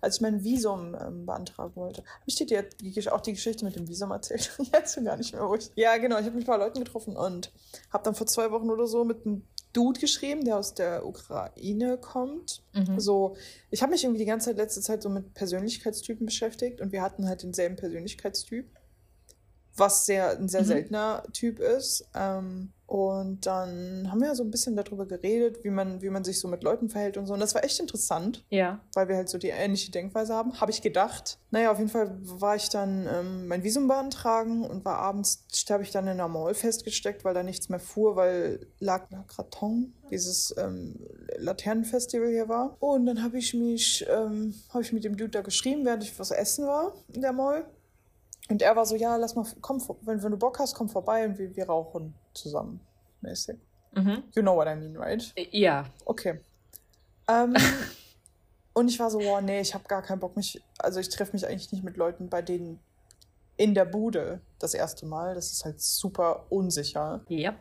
als ich mein Visum ähm, beantragen wollte. Habe ich dir die, auch die Geschichte mit dem Visum erzählt? ich weiß gar nicht mehr, wo ich. Ja, genau. Ich habe mit ein paar Leuten getroffen und habe dann vor zwei Wochen oder so mit einem Dude geschrieben, der aus der Ukraine kommt. Mhm. So, ich habe mich irgendwie die ganze Zeit, letzte Zeit so mit Persönlichkeitstypen beschäftigt und wir hatten halt denselben Persönlichkeitstyp, was sehr ein sehr mhm. seltener Typ ist. Ähm, und dann haben wir so ein bisschen darüber geredet, wie man, wie man sich so mit Leuten verhält und so. Und das war echt interessant. Ja. Weil wir halt so die ähnliche Denkweise haben. Habe ich gedacht. Naja, auf jeden Fall war ich dann ähm, mein Visum beantragen und war abends, habe ich dann in der Mall festgesteckt, weil da nichts mehr fuhr, weil La Graton, dieses ähm, Laternenfestival hier war. Und dann habe ich mich, ähm, habe ich mit dem Dude da geschrieben, während ich was essen war in der Mall. Und er war so, ja, lass mal, komm, wenn, wenn du Bock hast, komm vorbei und wir, wir rauchen zusammen. Mäßig. Mhm. You know what I mean, right? Äh, ja. Okay. Ähm, und ich war so, wow, nee, ich habe gar keinen Bock, mich, also ich treffe mich eigentlich nicht mit Leuten, bei denen in der Bude das erste Mal. Das ist halt super unsicher. Ja.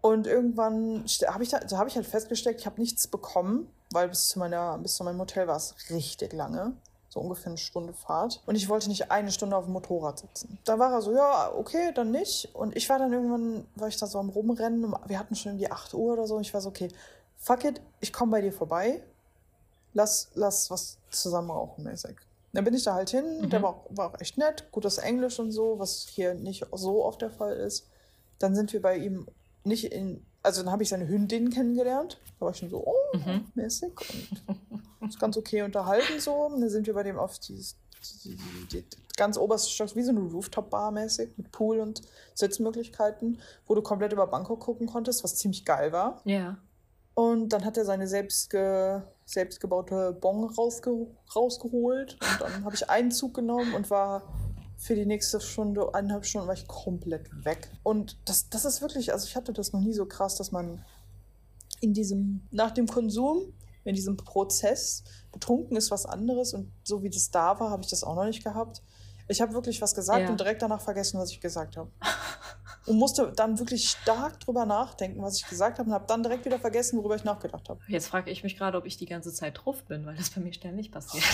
Und irgendwann habe ich, da, da hab ich halt festgesteckt, ich habe nichts bekommen, weil bis zu, meiner, bis zu meinem Hotel war es richtig lange so ungefähr eine Stunde Fahrt. Und ich wollte nicht eine Stunde auf dem Motorrad sitzen. Da war er so, ja, okay, dann nicht. Und ich war dann irgendwann, war ich da so am Rumrennen. Wir hatten schon irgendwie 8 Uhr oder so. Und ich war so, okay, fuck it, ich komme bei dir vorbei. Lass, lass was zusammen rauchen mäßig. Dann bin ich da halt hin. Mhm. Der war, war auch echt nett, gutes Englisch und so, was hier nicht so oft der Fall ist. Dann sind wir bei ihm nicht in, also dann habe ich seine Hündin kennengelernt. Da war ich schon so, oh, mhm. mäßig. Und uns ganz okay unterhalten so. Und dann sind wir bei dem auf dieses die, die, die, ganz oberste Stock, wie so eine Rooftop-Bar mäßig, mit Pool und Sitzmöglichkeiten, wo du komplett über Bangkok gucken konntest, was ziemlich geil war. Ja. Und dann hat er seine selbstge, selbstgebaute Bon rausge, rausgeholt. Und dann habe ich einen Zug genommen und war für die nächste Stunde, eineinhalb Stunden, war ich komplett weg. Und das, das ist wirklich, also ich hatte das noch nie so krass, dass man in diesem, nach dem Konsum in diesem Prozess. Betrunken ist was anderes und so wie das da war, habe ich das auch noch nicht gehabt. Ich habe wirklich was gesagt ja. und direkt danach vergessen, was ich gesagt habe. und musste dann wirklich stark drüber nachdenken, was ich gesagt habe und habe dann direkt wieder vergessen, worüber ich nachgedacht habe. Jetzt frage ich mich gerade, ob ich die ganze Zeit drauf bin, weil das bei mir ständig passiert.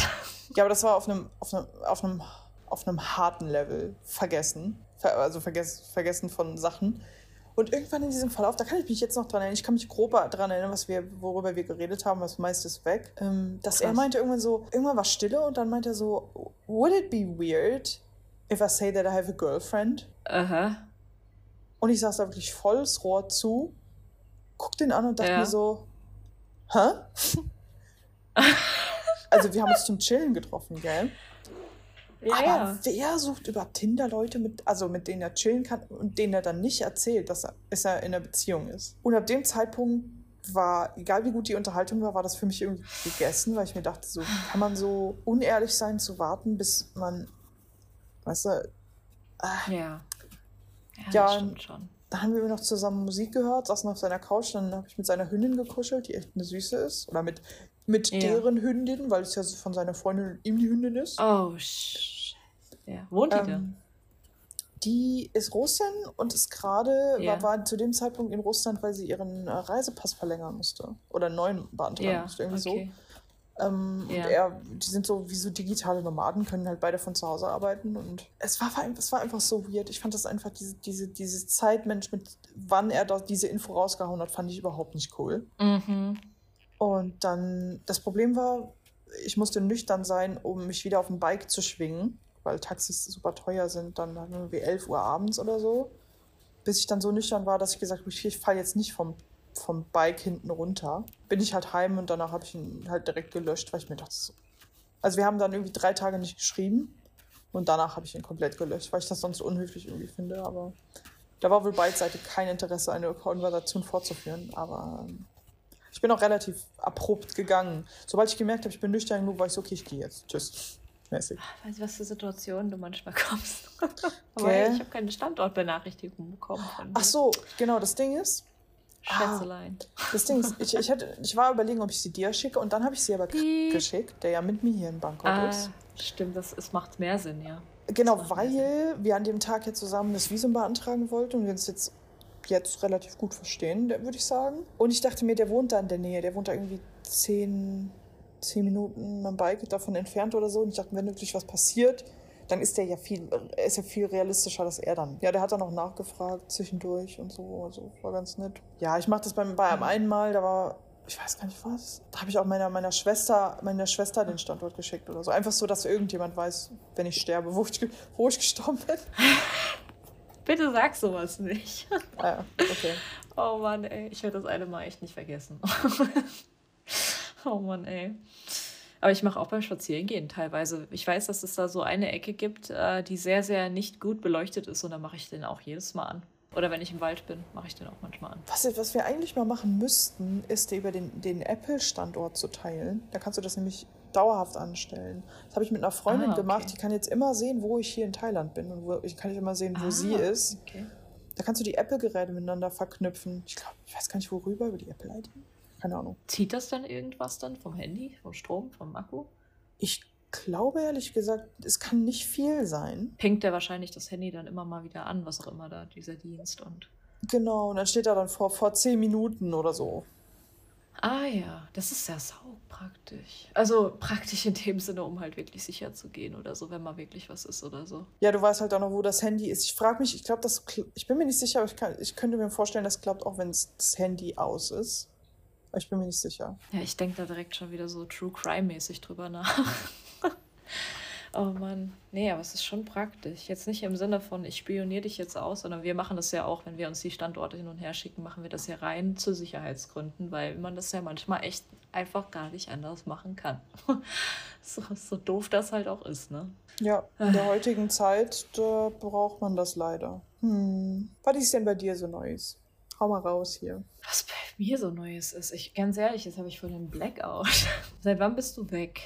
ja, aber das war auf einem, auf einem, auf einem, auf einem harten Level vergessen. Also vergessen, vergessen von Sachen. Und irgendwann in diesem Verlauf, da kann ich mich jetzt noch dran erinnern, ich kann mich grob daran erinnern, was wir, worüber wir geredet haben, was meist ist weg, ähm, dass Krass. er meinte irgendwann so, irgendwann war Stille und dann meinte er so, would it be weird if I say that I have a girlfriend? Aha. Und ich saß da wirklich volles Rohr zu, guck den an und dachte ja. mir so, hä? also wir haben uns zum Chillen getroffen, gell? Ja, Aber ja. wer sucht über Tinder Leute, mit, also mit denen er chillen kann und denen er dann nicht erzählt, dass er, dass er in einer Beziehung ist? Und ab dem Zeitpunkt war, egal wie gut die Unterhaltung war, war das für mich irgendwie gegessen, weil ich mir dachte, so kann man so unehrlich sein zu warten, bis man, weißt du, äh, ja, ja, ja schon. Dann haben wir noch zusammen Musik gehört, saßen auf seiner Couch, dann habe ich mit seiner Hündin gekuschelt, die echt eine Süße ist. Oder mit, mit ja. deren Hündin, weil es ja von seiner Freundin ihm die Hündin ist. Oh, ja. Wohnt die ähm, da? Die ist Russin und ist gerade, ja. war, war, zu dem Zeitpunkt in Russland, weil sie ihren äh, Reisepass verlängern musste. Oder einen neuen beantragen ja, musste, irgendwie okay. so. Ähm, ja. er, die sind so wie so digitale Nomaden, können halt beide von zu Hause arbeiten. Und es war, es war einfach so weird. Ich fand das einfach, diese, diese, diese Zeitmensch, mit wann er da diese Info rausgehauen hat, fand ich überhaupt nicht cool. Mhm. Und dann, das Problem war, ich musste nüchtern sein, um mich wieder auf ein Bike zu schwingen weil Taxis super teuer sind, dann irgendwie 11 Uhr abends oder so. Bis ich dann so nüchtern war, dass ich gesagt habe, ich falle jetzt nicht vom, vom Bike hinten runter. Bin ich halt heim und danach habe ich ihn halt direkt gelöscht, weil ich mir dachte, so. Also wir haben dann irgendwie drei Tage nicht geschrieben und danach habe ich ihn komplett gelöscht, weil ich das sonst unhöflich irgendwie finde. Aber da war wohl beidseitig kein Interesse, eine Konversation fortzuführen. Aber ähm, ich bin auch relativ abrupt gegangen. Sobald ich gemerkt habe, ich bin nüchtern genug, war ich so, okay, ich gehe jetzt. Tschüss mäßig. Weißt du, was für Situationen du manchmal kommst? Aber ich habe keine Standortbenachrichtigung bekommen. Ach so, genau, das Ding ist. Schätzelein. Ah, das Ding ist, ich, ich, hatte, ich war überlegen, ob ich sie dir schicke und dann habe ich sie aber Piep. geschickt, der ja mit mir hier in Bangkok ah, ist. Stimmt, das es macht mehr Sinn, ja. Genau, weil wir an dem Tag jetzt zusammen das Visum beantragen wollten und wir uns jetzt, jetzt relativ gut verstehen, würde ich sagen. Und ich dachte mir, der wohnt da in der Nähe, der wohnt da irgendwie zehn, zehn Minuten am Bike davon entfernt oder so. Und ich dachte, wenn wirklich was passiert, dann ist der ja viel, ist ja viel realistischer, dass er dann. Ja, der hat dann auch nachgefragt zwischendurch und so. Also war ganz nett. Ja, ich mache das beim, bei einem einmal, da war, ich weiß gar nicht was. Da habe ich auch meiner, meiner Schwester, meiner Schwester den Standort geschickt oder so. Einfach so, dass irgendjemand weiß, wenn ich sterbe, wo ich, wo ich gestorben bin. Bitte sag sowas nicht. Ah okay. Oh Mann, ey, ich werde das eine Mal echt nicht vergessen. oh Mann, ey. Aber ich mache auch beim Spazierengehen teilweise. Ich weiß, dass es da so eine Ecke gibt, äh, die sehr, sehr nicht gut beleuchtet ist und da mache ich den auch jedes Mal an. Oder wenn ich im Wald bin, mache ich den auch manchmal an. Was, was wir eigentlich mal machen müssten, ist über den, den Apple-Standort zu teilen. Da kannst du das nämlich dauerhaft anstellen. Das habe ich mit einer Freundin ah, okay. gemacht. Die kann jetzt immer sehen, wo ich hier in Thailand bin und wo, ich kann ich immer sehen, wo ah, sie ist. Okay. Da kannst du die Apple-Geräte miteinander verknüpfen. Ich glaube, ich weiß gar nicht worüber, über die Apple-ID. Keine Ahnung. Zieht das dann irgendwas dann vom Handy, vom Strom, vom Akku? Ich glaube ehrlich gesagt, es kann nicht viel sein. Pinkt der wahrscheinlich das Handy dann immer mal wieder an, was auch immer da dieser Dienst und. Genau, und dann steht da dann vor, vor zehn Minuten oder so. Ah ja, das ist ja sau praktisch. Also praktisch in dem Sinne, um halt wirklich sicher zu gehen oder so, wenn mal wirklich was ist oder so. Ja, du weißt halt auch noch, wo das Handy ist. Ich frage mich, ich glaube, das, ich bin mir nicht sicher, aber ich, kann, ich könnte mir vorstellen, das klappt auch, wenn das Handy aus ist. Ich bin mir nicht sicher. Ja, ich denke da direkt schon wieder so True Crime-mäßig drüber nach. oh Mann. Nee, aber es ist schon praktisch. Jetzt nicht im Sinne von, ich spioniere dich jetzt aus, sondern wir machen das ja auch, wenn wir uns die Standorte hin und her schicken, machen wir das ja rein zu Sicherheitsgründen, weil man das ja manchmal echt einfach gar nicht anders machen kann. so, so doof das halt auch ist, ne? Ja, in der heutigen Zeit, da braucht man das leider. Hm. Was ist denn bei dir so Neues? Hau mal raus hier. Was bei mir so Neues ist. Ich, ganz ehrlich, jetzt habe ich voll den Blackout. seit wann bist du weg?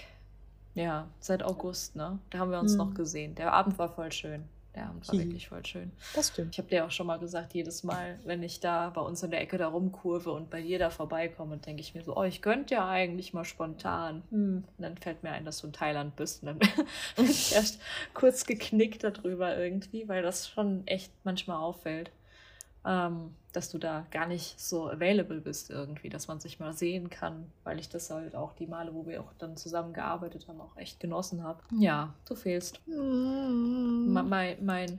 Ja, seit August, ne? Da haben wir uns hm. noch gesehen. Der Abend war voll schön. Der Abend war hm. wirklich voll schön. Das stimmt. Ich habe dir auch schon mal gesagt, jedes Mal, wenn ich da bei uns in der Ecke da rumkurve und bei dir da vorbeikomme, denke ich mir so, oh, ich könnte ja eigentlich mal spontan. Hm. Und dann fällt mir ein, dass du in Thailand bist. Und dann bin ich erst kurz geknickt darüber irgendwie, weil das schon echt manchmal auffällt ähm, dass du da gar nicht so available bist irgendwie, dass man sich mal sehen kann, weil ich das halt auch die Male, wo wir auch dann zusammen gearbeitet haben, auch echt genossen habe. Ja, du fehlst. Mm. Mein, mein,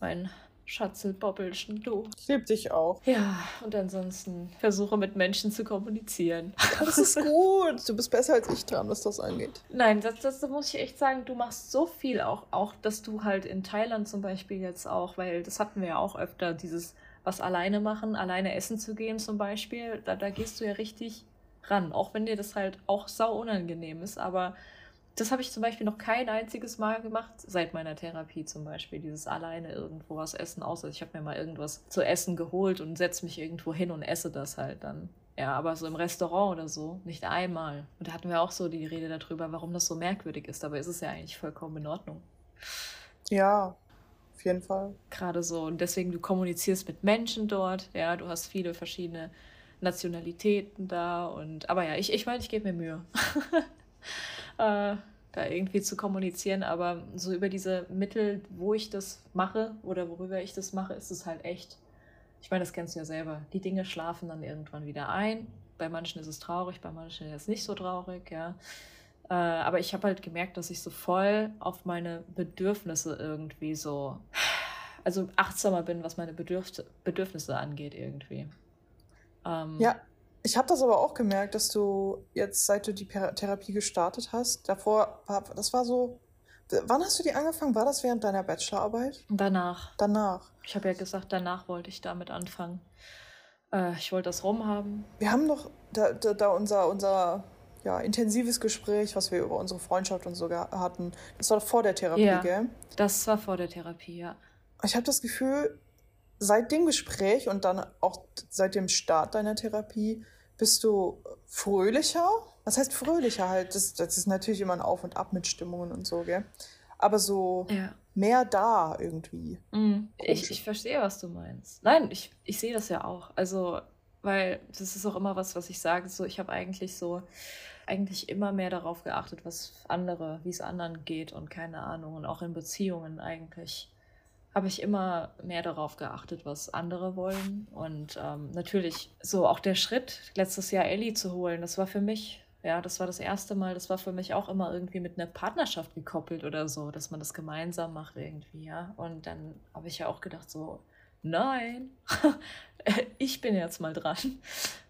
mein Schatzelbobbelchen, du. Ich liebe dich auch. Ja, und ansonsten versuche mit Menschen zu kommunizieren. Das ist gut. Du bist besser als ich dran, was das angeht. Nein, das, das muss ich echt sagen. Du machst so viel auch, auch, dass du halt in Thailand zum Beispiel jetzt auch, weil das hatten wir ja auch öfter, dieses was alleine machen, alleine essen zu gehen zum Beispiel, da, da gehst du ja richtig ran, auch wenn dir das halt auch sau unangenehm ist, aber das habe ich zum Beispiel noch kein einziges Mal gemacht, seit meiner Therapie zum Beispiel, dieses alleine irgendwo was essen, außer ich habe mir mal irgendwas zu essen geholt und setze mich irgendwo hin und esse das halt dann. Ja, aber so im Restaurant oder so, nicht einmal. Und da hatten wir auch so die Rede darüber, warum das so merkwürdig ist, aber ist es ja eigentlich vollkommen in Ordnung. Ja, auf jeden Fall. Gerade so. Und deswegen, du kommunizierst mit Menschen dort, ja, du hast viele verschiedene Nationalitäten da und aber ja, ich, ich meine, ich gebe mir Mühe. äh, da irgendwie zu kommunizieren, aber so über diese Mittel, wo ich das mache oder worüber ich das mache, ist es halt echt. Ich meine, das kennst du ja selber. Die Dinge schlafen dann irgendwann wieder ein. Bei manchen ist es traurig, bei manchen ist es nicht so traurig, ja. Äh, aber ich habe halt gemerkt, dass ich so voll auf meine Bedürfnisse irgendwie so, also achtsamer bin, was meine Bedürf Bedürfnisse angeht irgendwie. Ähm, ja, ich habe das aber auch gemerkt, dass du jetzt, seit du die Therapie gestartet hast, davor, das war so, wann hast du die angefangen? War das während deiner Bachelorarbeit? Danach. Danach. Ich habe ja gesagt, danach wollte ich damit anfangen. Äh, ich wollte das rumhaben. Wir haben doch da, da, da unser, unser ja, intensives Gespräch, was wir über unsere Freundschaft und so hatten. Das war vor der Therapie, ja, gell? Das war vor der Therapie, ja. Ich habe das Gefühl, seit dem Gespräch und dann auch seit dem Start deiner Therapie bist du fröhlicher. Was heißt fröhlicher halt? Das, das ist natürlich immer ein Auf und Ab mit Stimmungen und so, gell? Aber so ja. mehr da irgendwie. Mhm. Ich, ich verstehe, was du meinst. Nein, ich, ich sehe das ja auch. Also, weil das ist auch immer was, was ich sage. So, ich habe eigentlich so eigentlich immer mehr darauf geachtet, was andere, wie es anderen geht und keine Ahnung. Und auch in Beziehungen eigentlich habe ich immer mehr darauf geachtet, was andere wollen. Und ähm, natürlich so auch der Schritt, letztes Jahr Ellie zu holen, das war für mich, ja, das war das erste Mal, das war für mich auch immer irgendwie mit einer Partnerschaft gekoppelt oder so, dass man das gemeinsam macht irgendwie, ja. Und dann habe ich ja auch gedacht, so, nein, ich bin jetzt mal dran.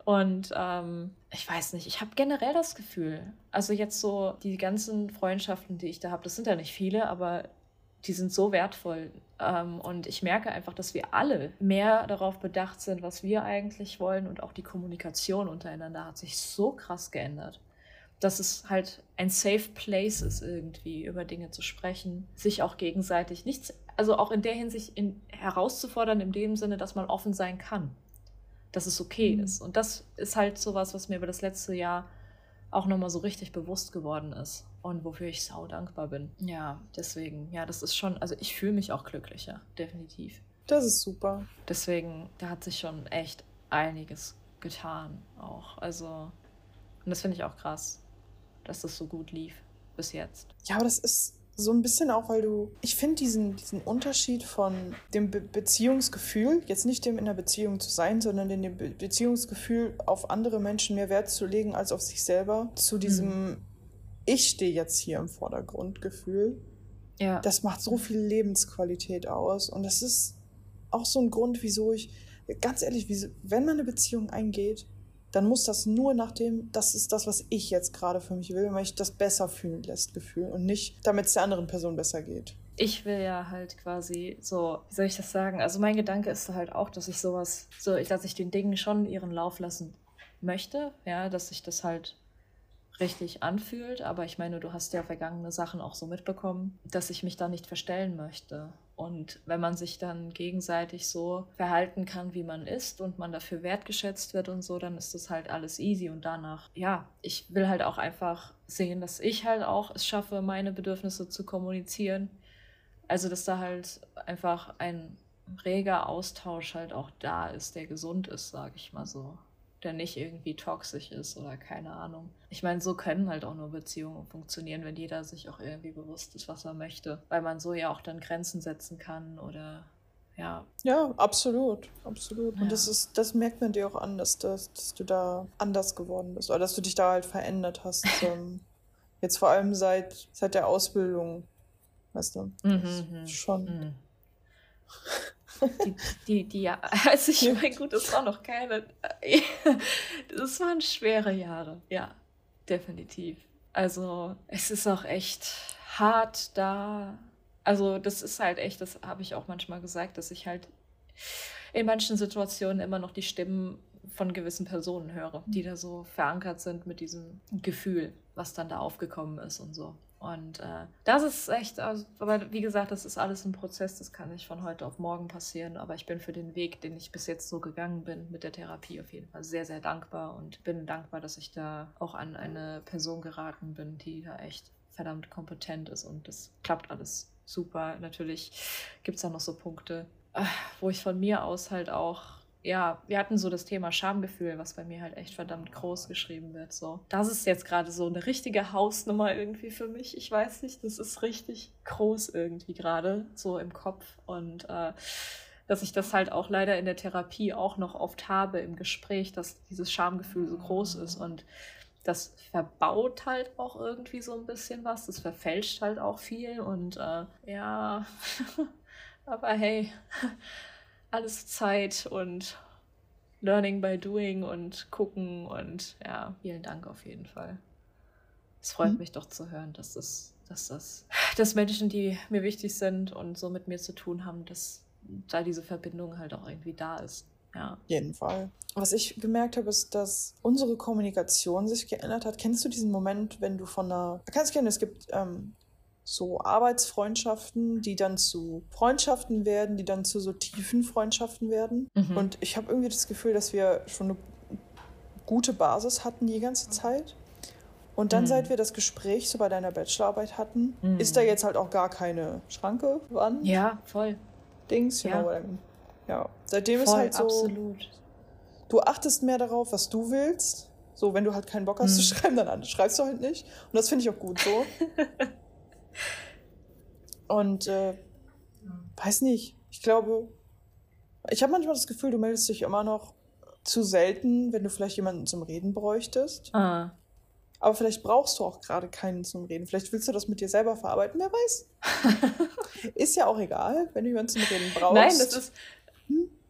Und ähm, ich weiß nicht, ich habe generell das Gefühl, also jetzt so die ganzen Freundschaften, die ich da habe, das sind ja nicht viele, aber die sind so wertvoll. Ähm, und ich merke einfach, dass wir alle mehr darauf bedacht sind, was wir eigentlich wollen. Und auch die Kommunikation untereinander hat sich so krass geändert, dass es halt ein safe place ist, irgendwie über Dinge zu sprechen, sich auch gegenseitig nichts, also auch in der Hinsicht in, herauszufordern, in dem Sinne, dass man offen sein kann dass es okay mhm. ist. Und das ist halt sowas, was mir über das letzte Jahr auch nochmal so richtig bewusst geworden ist und wofür ich sau dankbar bin. Ja, deswegen, ja, das ist schon, also ich fühle mich auch glücklicher, definitiv. Das ist super. Deswegen, da hat sich schon echt einiges getan auch. Also, und das finde ich auch krass, dass das so gut lief bis jetzt. Ja, aber das ist so ein bisschen auch, weil du, ich finde diesen, diesen Unterschied von dem Be Beziehungsgefühl, jetzt nicht dem in der Beziehung zu sein, sondern dem Be Beziehungsgefühl auf andere Menschen mehr Wert zu legen als auf sich selber, zu diesem mhm. Ich stehe jetzt hier im Vordergrund Gefühl. Ja. Das macht so viel Lebensqualität aus und das ist auch so ein Grund, wieso ich, ganz ehrlich, wieso, wenn man eine Beziehung eingeht, dann muss das nur nach dem, das ist das, was ich jetzt gerade für mich will, wenn mich das besser fühlen lässt, Gefühl und nicht, damit es der anderen Person besser geht. Ich will ja halt quasi so, wie soll ich das sagen? Also mein Gedanke ist halt auch, dass ich sowas, so, dass ich den Dingen schon ihren Lauf lassen möchte, ja, dass sich das halt richtig anfühlt. Aber ich meine, du hast ja vergangene Sachen auch so mitbekommen, dass ich mich da nicht verstellen möchte. Und wenn man sich dann gegenseitig so verhalten kann, wie man ist und man dafür wertgeschätzt wird und so, dann ist das halt alles easy. Und danach, ja, ich will halt auch einfach sehen, dass ich halt auch es schaffe, meine Bedürfnisse zu kommunizieren. Also, dass da halt einfach ein reger Austausch halt auch da ist, der gesund ist, sage ich mal so der nicht irgendwie toxisch ist oder keine Ahnung. Ich meine, so können halt auch nur Beziehungen funktionieren, wenn jeder sich auch irgendwie bewusst ist, was er möchte, weil man so ja auch dann Grenzen setzen kann oder ja. Ja, absolut, absolut. Ja. Und das ist, das merkt man dir auch an, dass, das, dass du da anders geworden bist oder dass du dich da halt verändert hast. ähm, jetzt vor allem seit, seit der Ausbildung, weißt du. Mhm, mhm. schon. Mhm die, die, die ja, also ich meine, gut, das war noch keine, das waren schwere Jahre, ja, definitiv. Also es ist auch echt hart da. Also das ist halt echt, das habe ich auch manchmal gesagt, dass ich halt in manchen Situationen immer noch die Stimmen von gewissen Personen höre, die da so verankert sind mit diesem Gefühl, was dann da aufgekommen ist und so. Und äh, das ist echt, also, aber wie gesagt, das ist alles ein Prozess, das kann nicht von heute auf morgen passieren. Aber ich bin für den Weg, den ich bis jetzt so gegangen bin mit der Therapie auf jeden Fall sehr, sehr dankbar und bin dankbar, dass ich da auch an eine Person geraten bin, die da echt verdammt kompetent ist und das klappt alles super. Natürlich gibt es da noch so Punkte, äh, wo ich von mir aus halt auch ja, wir hatten so das Thema Schamgefühl, was bei mir halt echt verdammt groß geschrieben wird. So, das ist jetzt gerade so eine richtige Hausnummer irgendwie für mich. Ich weiß nicht, das ist richtig groß irgendwie gerade so im Kopf und äh, dass ich das halt auch leider in der Therapie auch noch oft habe im Gespräch, dass dieses Schamgefühl so groß ist und das verbaut halt auch irgendwie so ein bisschen was. Das verfälscht halt auch viel und äh, ja, aber hey alles Zeit und Learning by Doing und gucken und ja, vielen Dank auf jeden Fall. Es freut mhm. mich doch zu hören, dass das, dass das, dass Menschen, die mir wichtig sind und so mit mir zu tun haben, dass da diese Verbindung halt auch irgendwie da ist. Ja. Jeden Fall. Was ich gemerkt habe, ist, dass unsere Kommunikation sich geändert hat. Kennst du diesen Moment, wenn du von einer. Kannst du kennen, es gibt ähm, so Arbeitsfreundschaften, die dann zu Freundschaften werden, die dann zu so tiefen Freundschaften werden. Mhm. Und ich habe irgendwie das Gefühl, dass wir schon eine gute Basis hatten die ganze Zeit. Und dann, mhm. seit wir das Gespräch so bei deiner Bachelorarbeit hatten, mhm. ist da jetzt halt auch gar keine Schranke, Wand. Ja, voll. Dings, ja. mean. Ja, seitdem voll, ist halt so. Absolut. Du achtest mehr darauf, was du willst. So, wenn du halt keinen Bock hast mhm. zu schreiben, dann schreibst du halt nicht. Und das finde ich auch gut so. Und äh, weiß nicht, ich glaube, ich habe manchmal das Gefühl, du meldest dich immer noch zu selten, wenn du vielleicht jemanden zum Reden bräuchtest. Ah. Aber vielleicht brauchst du auch gerade keinen zum Reden. Vielleicht willst du das mit dir selber verarbeiten, wer weiß. ist ja auch egal, wenn du jemanden zum Reden brauchst. Nein, das ist.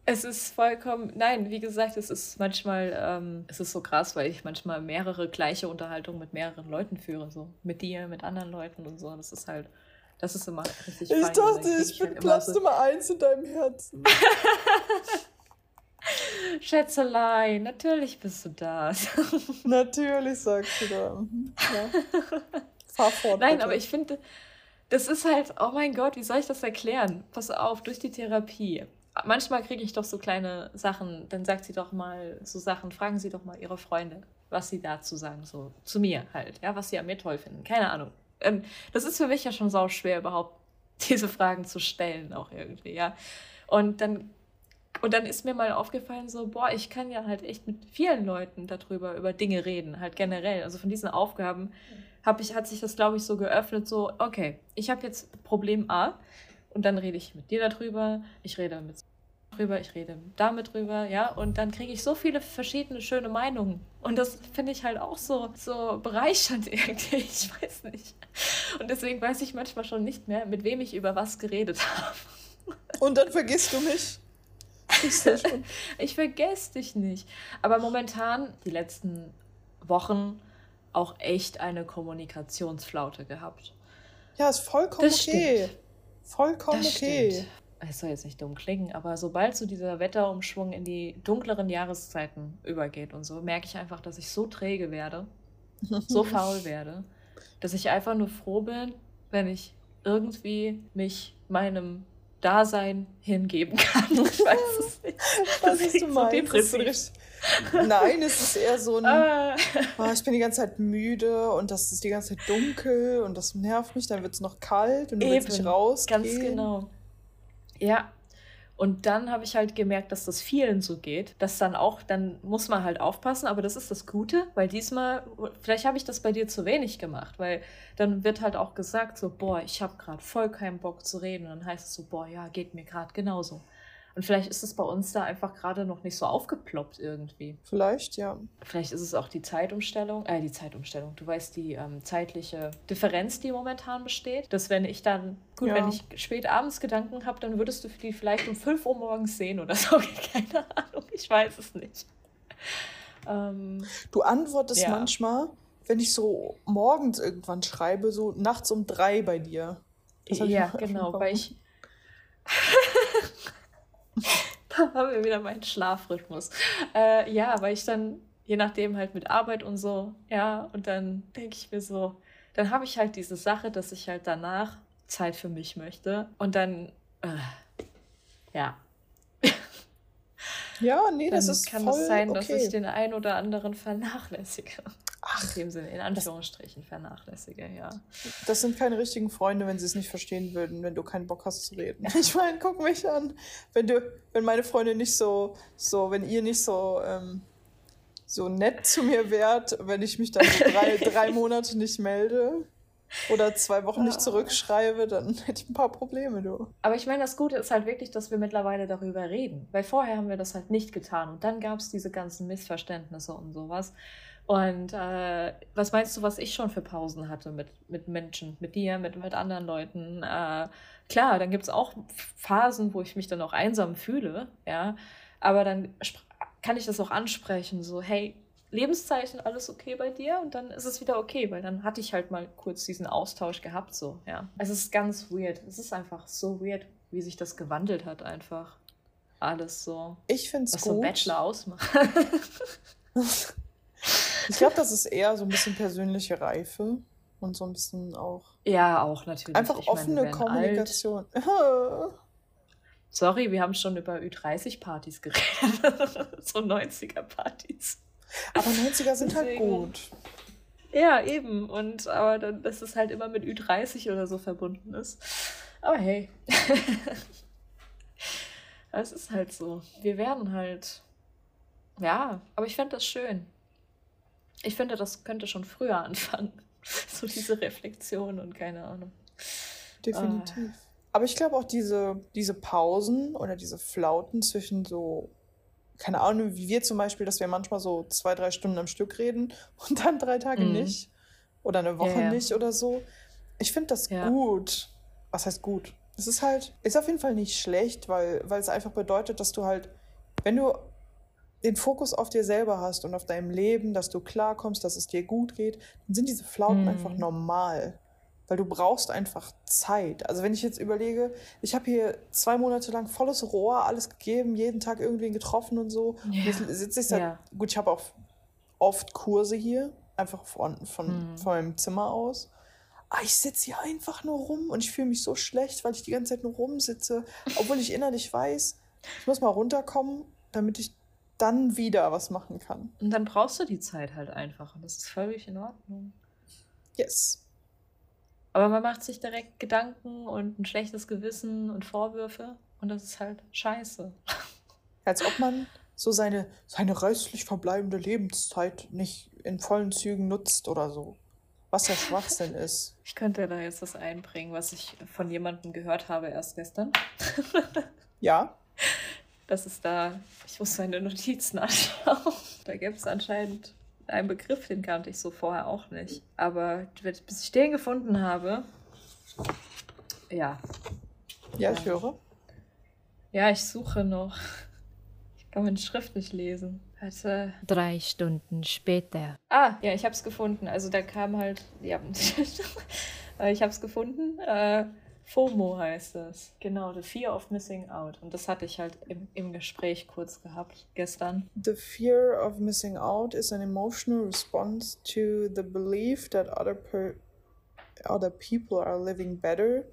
Es ist vollkommen, nein, wie gesagt, es ist manchmal, ähm, es ist so krass, weil ich manchmal mehrere gleiche Unterhaltungen mit mehreren Leuten führe, so mit dir, mit anderen Leuten und so. Das ist halt, das ist immer richtig Ich fein, dachte, ich bin Platz so Nummer eins in deinem Herzen. Schätzelein, natürlich bist du das. natürlich sagst du da. Mhm, ja. Fahr fort. Nein, bitte. aber ich finde, das ist halt, oh mein Gott, wie soll ich das erklären? Pass auf, durch die Therapie. Manchmal kriege ich doch so kleine Sachen, dann sagt sie doch mal so Sachen, fragen Sie doch mal Ihre Freunde, was sie dazu sagen, so zu mir halt, ja, was sie an mir toll finden. Keine Ahnung. Ähm, das ist für mich ja schon sau schwer, überhaupt diese Fragen zu stellen, auch irgendwie, ja. Und dann und dann ist mir mal aufgefallen, so, boah, ich kann ja halt echt mit vielen Leuten darüber, über Dinge reden, halt generell. Also von diesen Aufgaben hab ich, hat sich das, glaube ich, so geöffnet, so, okay, ich habe jetzt Problem A und dann rede ich mit dir darüber, ich rede mit drüber, ich rede damit drüber, ja, und dann kriege ich so viele verschiedene schöne Meinungen. Und das finde ich halt auch so, so bereichernd irgendwie, ich weiß nicht. Und deswegen weiß ich manchmal schon nicht mehr, mit wem ich über was geredet habe. Und dann vergisst du mich. ich vergesse dich nicht. Aber momentan, die letzten Wochen, auch echt eine Kommunikationsflaute gehabt. Ja, ist vollkommen das okay. Stimmt. Vollkommen das okay. Stimmt. Es soll jetzt nicht dumm klingen, aber sobald so dieser Wetterumschwung in die dunkleren Jahreszeiten übergeht und so, merke ich einfach, dass ich so träge werde, so faul werde, dass ich einfach nur froh bin, wenn ich irgendwie mich meinem Dasein hingeben kann. Ich weiß es nicht. Das ist meinst. So Nein, es ist eher so ein, oh, ich bin die ganze Zeit müde und das ist die ganze Zeit dunkel und das nervt mich, dann wird es noch kalt und du Eben, willst nicht rausgehen. Ganz genau. Ja, und dann habe ich halt gemerkt, dass das vielen so geht, dass dann auch, dann muss man halt aufpassen, aber das ist das Gute, weil diesmal, vielleicht habe ich das bei dir zu wenig gemacht, weil dann wird halt auch gesagt so, boah, ich habe gerade voll keinen Bock zu reden und dann heißt es so, boah, ja, geht mir gerade genauso. Und vielleicht ist es bei uns da einfach gerade noch nicht so aufgeploppt irgendwie. Vielleicht, ja. Vielleicht ist es auch die Zeitumstellung, äh, die Zeitumstellung. Du weißt, die ähm, zeitliche Differenz, die momentan besteht. Dass wenn ich dann, gut, ja. wenn ich spät abends Gedanken habe, dann würdest du die vielleicht um 5 Uhr morgens sehen oder so. Keine Ahnung, ich weiß es nicht. Ähm, du antwortest ja. manchmal, wenn ich so morgens irgendwann schreibe, so nachts um drei bei dir. ja, genau, weil ich. da haben wir wieder meinen Schlafrhythmus. Äh, ja, weil ich dann, je nachdem halt mit Arbeit und so, ja, und dann denke ich mir so, dann habe ich halt diese Sache, dass ich halt danach Zeit für mich möchte. Und dann, äh, ja. Ja, nee, das ist kann voll es sein, dass okay. ich den einen oder anderen vernachlässige. Ach, in dem Sinne, in Anführungsstrichen vernachlässige, ja. Das sind keine richtigen Freunde, wenn sie es nicht verstehen würden, wenn du keinen Bock hast zu reden. Ich meine, guck mich an. Wenn du, wenn meine Freunde nicht so, so, wenn ihr nicht so, ähm, so nett zu mir wärt, wenn ich mich dann so drei, drei Monate nicht melde oder zwei Wochen nicht zurückschreibe, dann hätte ich ein paar Probleme, du. Aber ich meine, das Gute ist halt wirklich, dass wir mittlerweile darüber reden. Weil vorher haben wir das halt nicht getan. Und dann gab es diese ganzen Missverständnisse und sowas. Und äh, was meinst du, was ich schon für Pausen hatte mit, mit Menschen, mit dir, mit, mit anderen Leuten? Äh, klar, dann gibt es auch Phasen, wo ich mich dann auch einsam fühle, ja. Aber dann kann ich das auch ansprechen, so, hey, Lebenszeichen, alles okay bei dir? Und dann ist es wieder okay, weil dann hatte ich halt mal kurz diesen Austausch gehabt, so, ja. Es ist ganz weird. Es ist einfach so weird, wie sich das gewandelt hat, einfach. Alles so. Ich finde es gut. Was so Bachelor ausmacht. Ich glaube, das ist eher so ein bisschen persönliche Reife und so ein bisschen auch. Ja, auch natürlich. Einfach ich offene meine, Kommunikation. Sorry, wir haben schon über Ü30-Partys geredet. so 90er-Partys. Aber 90er sind halt Deswegen- gut. Ja, eben. Und aber dann, dass es halt immer mit Ü30 oder so verbunden ist. Aber hey. Es ist halt so. Wir werden halt. Ja, aber ich fände das schön. Ich finde, das könnte schon früher anfangen. So diese Reflexion und keine Ahnung. Definitiv. Aber ich glaube auch diese, diese Pausen oder diese Flauten zwischen so, keine Ahnung, wie wir zum Beispiel, dass wir manchmal so zwei, drei Stunden am Stück reden und dann drei Tage Mhm. nicht. Oder eine Woche ja. nicht oder so. Ich finde das Ja. gut. Was heißt gut? Es ist halt, ist auf jeden Fall nicht schlecht, weil, weil es einfach bedeutet, dass du halt, wenn du den Fokus auf dir selber hast und auf deinem Leben, dass du klarkommst, dass es dir gut geht, dann sind diese Flauten Mhm. einfach normal. Weil du brauchst einfach Zeit. Also wenn ich jetzt überlege, ich habe hier zwei Monate lang volles Rohr, alles gegeben, jeden Tag irgendwen getroffen und so. Und jetzt sitze ich seit, Ja. gut, ich habe auch oft Kurse hier, einfach von, von, Mhm. von meinem Zimmer aus. Aber ich sitze hier einfach nur rum und ich fühle mich so schlecht, weil ich die ganze Zeit nur rumsitze, obwohl ich innerlich weiß, ich muss mal runterkommen, damit ich dann wieder was machen kann. Und dann brauchst du die Zeit halt einfach. Und das ist völlig in Ordnung. Yes. Aber man macht sich direkt Gedanken und ein schlechtes Gewissen und Vorwürfe. Und das ist halt scheiße. Als ob man so seine, seine restlich verbleibende Lebenszeit nicht in vollen Zügen nutzt oder so. Was ja Schwachsinn ist. Ich könnte da jetzt was einbringen, was ich von jemandem gehört habe erst gestern. Ja, Das ist da, ich muss meine Notizen anschauen. Da gibt es anscheinend einen Begriff, den kannte ich so vorher auch nicht. Aber bis ich den gefunden habe, ja. ja, ich höre. Ja, ich suche noch. Ich kann meine Schrift nicht lesen. Warte. Drei Stunden später. Ah, ja, ich habe es gefunden. Also da kam halt, ja, ich habe es gefunden. Äh, FOMO heißt es. Genau, the fear of missing out. Und das hatte ich halt im, im Gespräch kurz gehabt gestern. The fear of missing out is an emotional response to the belief that other per other people are living better,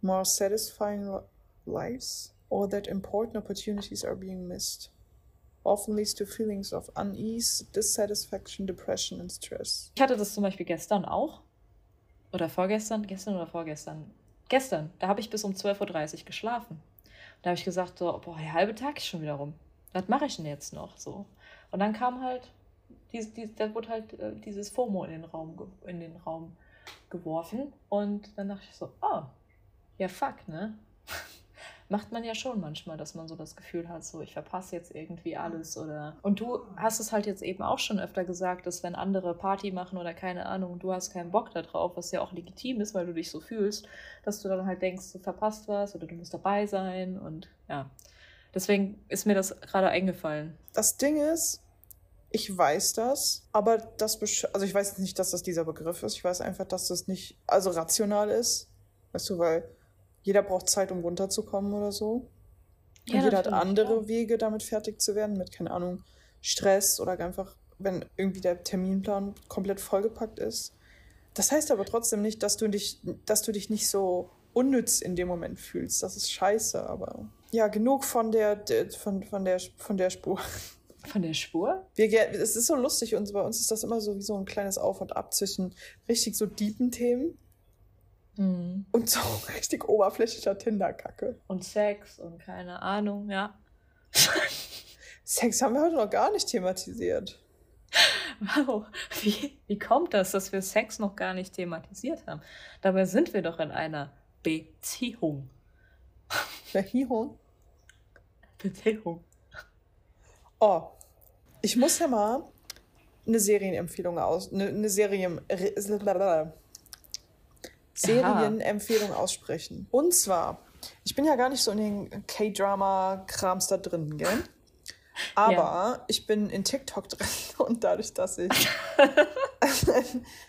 more satisfying li- lives, or that important opportunities are being missed. Often leads to feelings of unease, dissatisfaction, depression, and stress. Ich hatte das zum Beispiel gestern auch. Oder vorgestern, gestern oder vorgestern. Gestern, da habe ich bis um 12.30 Uhr geschlafen. Da habe ich gesagt, so, boah, der halbe Tag ist schon wieder rum. Was mache ich denn jetzt noch? So. Und dann kam halt, dies, dies, da wurde halt äh, dieses FOMO in den, Raum, in den Raum geworfen. Und dann dachte ich so, oh, ja fuck, ne? Macht man ja schon manchmal, dass man so das Gefühl hat, so ich verpasse jetzt irgendwie alles oder. Und du hast es halt jetzt eben auch schon öfter gesagt, dass wenn andere Party machen oder keine Ahnung, du hast keinen Bock da drauf, was ja auch legitim ist, weil du dich so fühlst, dass du dann halt denkst, du verpasst was oder du musst dabei sein und ja. Deswegen ist mir das gerade eingefallen. Das Ding ist, ich weiß das, aber das, also ich weiß nicht, dass das dieser Begriff ist. Ich weiß einfach, dass das nicht, also rational ist. Weißt du, weil jeder braucht Zeit, um runterzukommen oder so. Und Ja, jeder hat andere klar. Wege, damit fertig zu werden, mit, keine Ahnung, Stress oder einfach, wenn irgendwie der Terminplan komplett vollgepackt ist. Das heißt aber trotzdem nicht, dass du dich, dass du dich nicht so unnütz in dem Moment fühlst. Das ist scheiße, aber ja, genug von der, von, von der, von der Spur. Von der Spur? Wir, es ist so lustig und bei uns ist das immer so wie so ein kleines Auf und Ab zwischen richtig so deepen Themen Mhm. und so richtig oberflächlicher Tinderkacke. Und Sex und keine Ahnung, ja. Sex haben wir heute noch gar nicht thematisiert. Wow, wie, wie kommt das, dass wir Sex noch gar nicht thematisiert haben? Dabei sind wir doch in einer Beziehung. Hiho. Beziehung. Oh, ich muss ja mal eine Serienempfehlung aus, eine, eine Serien, Serienempfehlung aussprechen. Und zwar, ich bin ja gar nicht so in den K-Drama-Krams da drin, gell? Aber Ja. ich bin in TikTok drin und dadurch, dass ich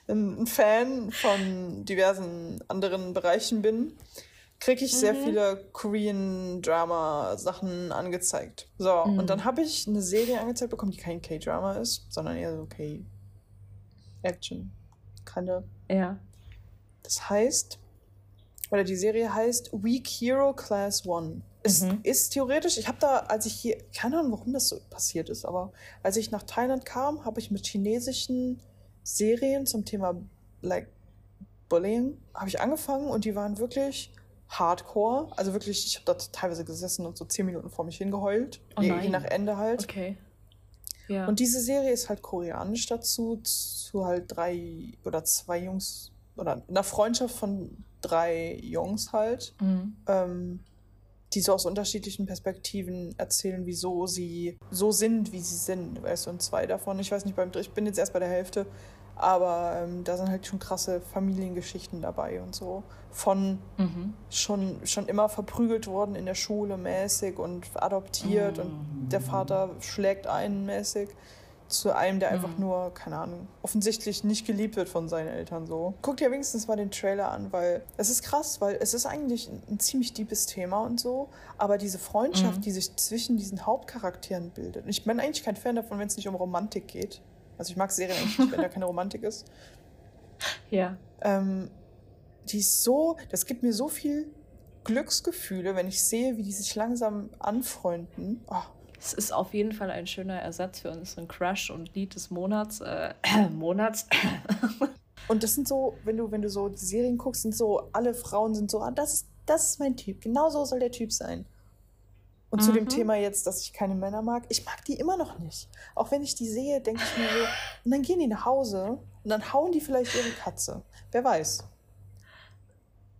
ein Fan von diversen anderen Bereichen bin, kriege ich sehr Mhm. viele Korean-Drama-Sachen angezeigt. So, Mhm. und dann habe ich eine Serie angezeigt bekommen, die kein K-Drama ist, sondern eher so K-Action. Keine. Ja. Das heißt, oder die Serie heißt Weak Hero Class One. Es mhm. ist theoretisch, ich habe da, als ich hier, keine Ahnung, warum das so passiert ist, aber als ich nach Thailand kam, habe ich mit chinesischen Serien zum Thema like Bullying habe ich angefangen und die waren wirklich hardcore. Also wirklich, ich habe da teilweise gesessen und so zehn Minuten vor mich hingeheult. Oh je, je nach Ende halt. Okay. Ja. Und diese Serie ist halt koreanisch dazu, zu halt drei oder zwei Jungs oder einer Freundschaft von drei Jungs halt. Mhm. Ähm, die so aus unterschiedlichen Perspektiven erzählen, wieso sie so sind, wie sie sind. Weißt du, und zwei davon, ich weiß nicht, beim, ich bin jetzt erst bei der Hälfte, aber ähm, da sind halt schon krasse Familiengeschichten dabei und so. Von mhm. schon, schon immer verprügelt worden in der Schule mäßig und adoptiert mhm. und der Vater schlägt einen mäßig zu einem, der einfach mhm. nur, keine Ahnung, offensichtlich nicht geliebt wird von seinen Eltern so. Guck dir wenigstens mal den Trailer an, weil es ist krass, weil es ist eigentlich ein, ein ziemlich deepes Thema und so, aber diese Freundschaft, mhm. die sich zwischen diesen Hauptcharakteren bildet. Und ich bin eigentlich kein Fan davon, wenn es nicht um Romantik geht. Also ich mag Serien eigentlich nicht, wenn da keine Romantik ist. Ja. Ähm, die ist so, das gibt mir so viel Glücksgefühle, wenn ich sehe, wie die sich langsam anfreunden. Oh, es ist auf jeden Fall ein schöner Ersatz für unseren Crush und Lied des Monats. Äh, Monats. und das sind so, wenn du, wenn du so Serien guckst, sind so, alle Frauen sind so, ah, das ist, das ist mein Typ. Genau so soll der Typ sein. Und mhm. zu dem mhm. Thema jetzt, dass ich keine Männer mag, ich mag die immer noch nicht. Auch wenn ich die sehe, denke ich mir so, und dann gehen die nach Hause und dann hauen die vielleicht ihre Katze. Wer weiß.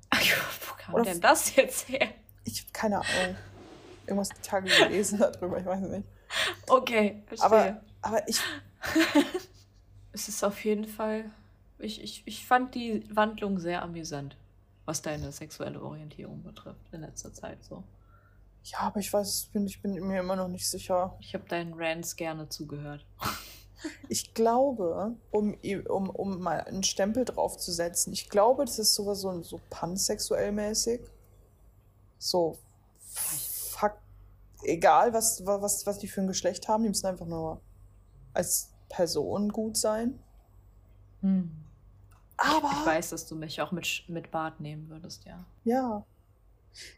Ach, wo kam Oder denn das jetzt her? Ich habe keine Ahnung irgendwas die Tage gelesen darüber, ich weiß nicht. Okay, verstehe. Aber, aber ich. es ist auf jeden Fall. Ich, ich, ich fand die Wandlung sehr amüsant, was deine sexuelle Orientierung betrifft in letzter Zeit so. Ja, aber ich weiß, bin, ich bin mir immer noch nicht sicher. Ich habe deinen Rants gerne zugehört. Ich glaube, um, um, um mal einen Stempel draufzusetzen, ich glaube, das ist sowas so, so pansexuell mäßig. So egal, was, was, was die für ein Geschlecht haben, die müssen einfach nur als Person gut sein. Hm. Aber. Ich weiß, dass du mich auch mit, mit Bart nehmen würdest, ja. Ja.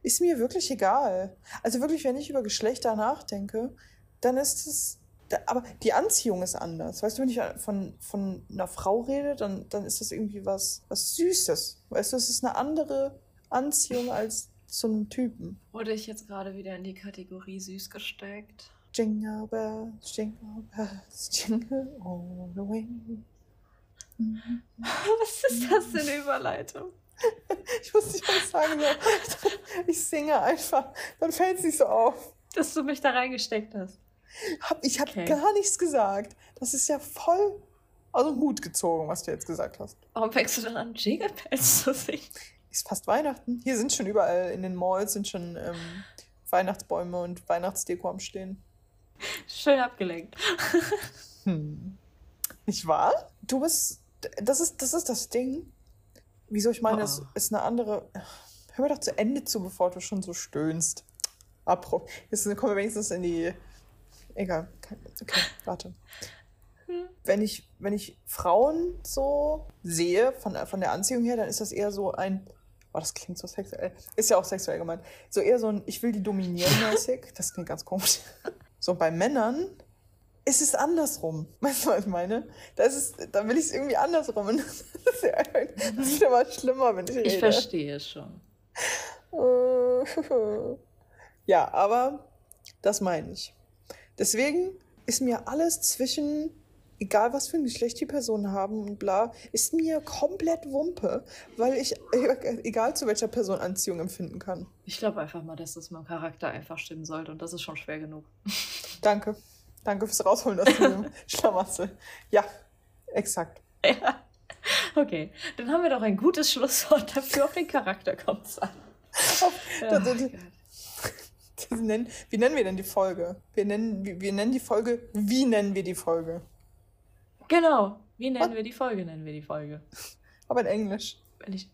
Ist mir wirklich egal. Also wirklich, wenn ich über Geschlechter nachdenke, dann ist es. Aber die Anziehung ist anders. Weißt du, wenn ich von, von einer Frau rede, dann, dann ist das irgendwie was, was Süßes. Weißt du, es ist eine andere Anziehung als zum Typen. Wurde ich jetzt gerade wieder in die Kategorie süß gesteckt? Jingle bells, jingle bells, jingle all the way. Was ist das für eine Überleitung? Ich muss nicht was sagen soll. Ich singe einfach. Dann fällt es nicht so auf. Dass du mich da reingesteckt hast. ich habe okay. gar nichts gesagt. Das ist ja voll aus dem Hut gezogen, was du jetzt gesagt hast. Warum fängst du dann an, Jingle Bells zu singen? Ist fast Weihnachten. Hier sind schon überall in den Malls sind schon ähm, Weihnachtsbäume und Weihnachtsdeko am Stehen. Schön abgelenkt. hm. Nicht wahr? Du bist. Das ist, das ist das Ding. Wieso ich meine, oh. es ist eine andere. Hör mir doch zu Ende zu, bevor du schon so stöhnst. Abbruch. Jetzt kommen wir wenigstens in die. Egal. Okay, warte. Hm. Wenn ich, wenn ich Frauen so sehe, von, von der Anziehung her, dann ist das eher so ein Oh, das klingt so sexuell. Ist ja auch sexuell gemeint. So eher so ein, ich will die dominieren mäßig. Das klingt ganz komisch. So bei Männern ist es andersrum. Weißt du, was ich meine? Da, ist es, da will ich es irgendwie andersrum. Und das ist ja, das ist immer schlimmer, wenn ich rede. Ich verstehe es schon. Ja, aber das meine ich. Deswegen ist mir alles zwischen egal was für ein Geschlecht die Personen haben und bla, ist mir komplett Wumpe, weil ich egal zu welcher Person Anziehung empfinden kann. Ich glaube einfach mal, dass das mit dem Charakter einfach stimmen sollte und das ist schon schwer genug. Danke. Danke fürs Rausholen aus dem Schlamassel. Ja, exakt. Ja. Okay, dann haben wir doch ein gutes Schlusswort dafür. Auf den Charakter kommt es an. ja, wie nennen wir denn die Folge? Wir nennen, wir, wir nennen die Folge, wie nennen wir die Folge? Genau. Wie nennen What? wir die Folge? Nennen wir die Folge. Aber in Englisch. Wenn ich.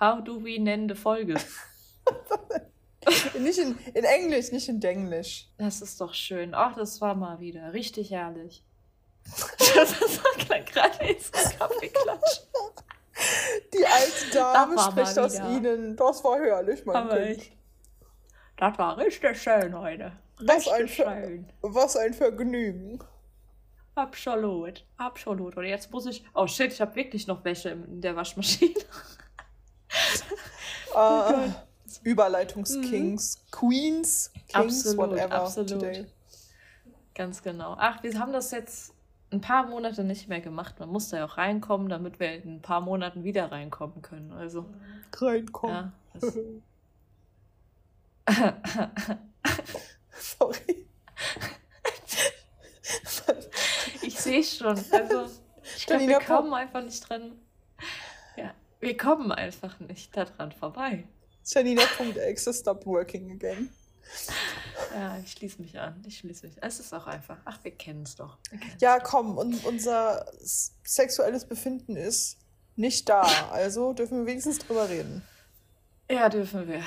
How do we nennen die Folge? nicht in, in Englisch, nicht in Denglisch. Das ist doch schön. Ach, das war mal wieder richtig herrlich. das war gerade jetzt ein Kaffeeklatsch. Die alte Dame spricht aus Ihnen. Das war herrlich, mein Aber Kind. Ich. Das war richtig schön heute. Was ein, Richtig schön. was ein Vergnügen. Absolut, absolut. Und jetzt muss ich. Oh shit, ich habe wirklich noch Wäsche in der Waschmaschine. Äh, Überleitungskings, Queens, Kings, Mhm. Absolut, whatever. absolut. Today. Ganz genau. Ach, wir haben das jetzt ein paar Monate nicht mehr gemacht. Man muss da ja auch reinkommen, damit wir in ein paar Monaten wieder reinkommen können. Also, Reinkommen. ja. Das, Sorry. Ich sehe schon. Also, ich glaube, wir kommen einfach nicht dran. Ja, wir kommen einfach nicht daran vorbei. Janina.exe stopped working again. Ja, ich schließe mich an. Ich schließe mich. Es ist auch einfach. Ach, wir kennen es doch. Ja, komm, und unser sexuelles Befinden ist nicht da. Also dürfen wir wenigstens drüber reden. Ja, dürfen wir.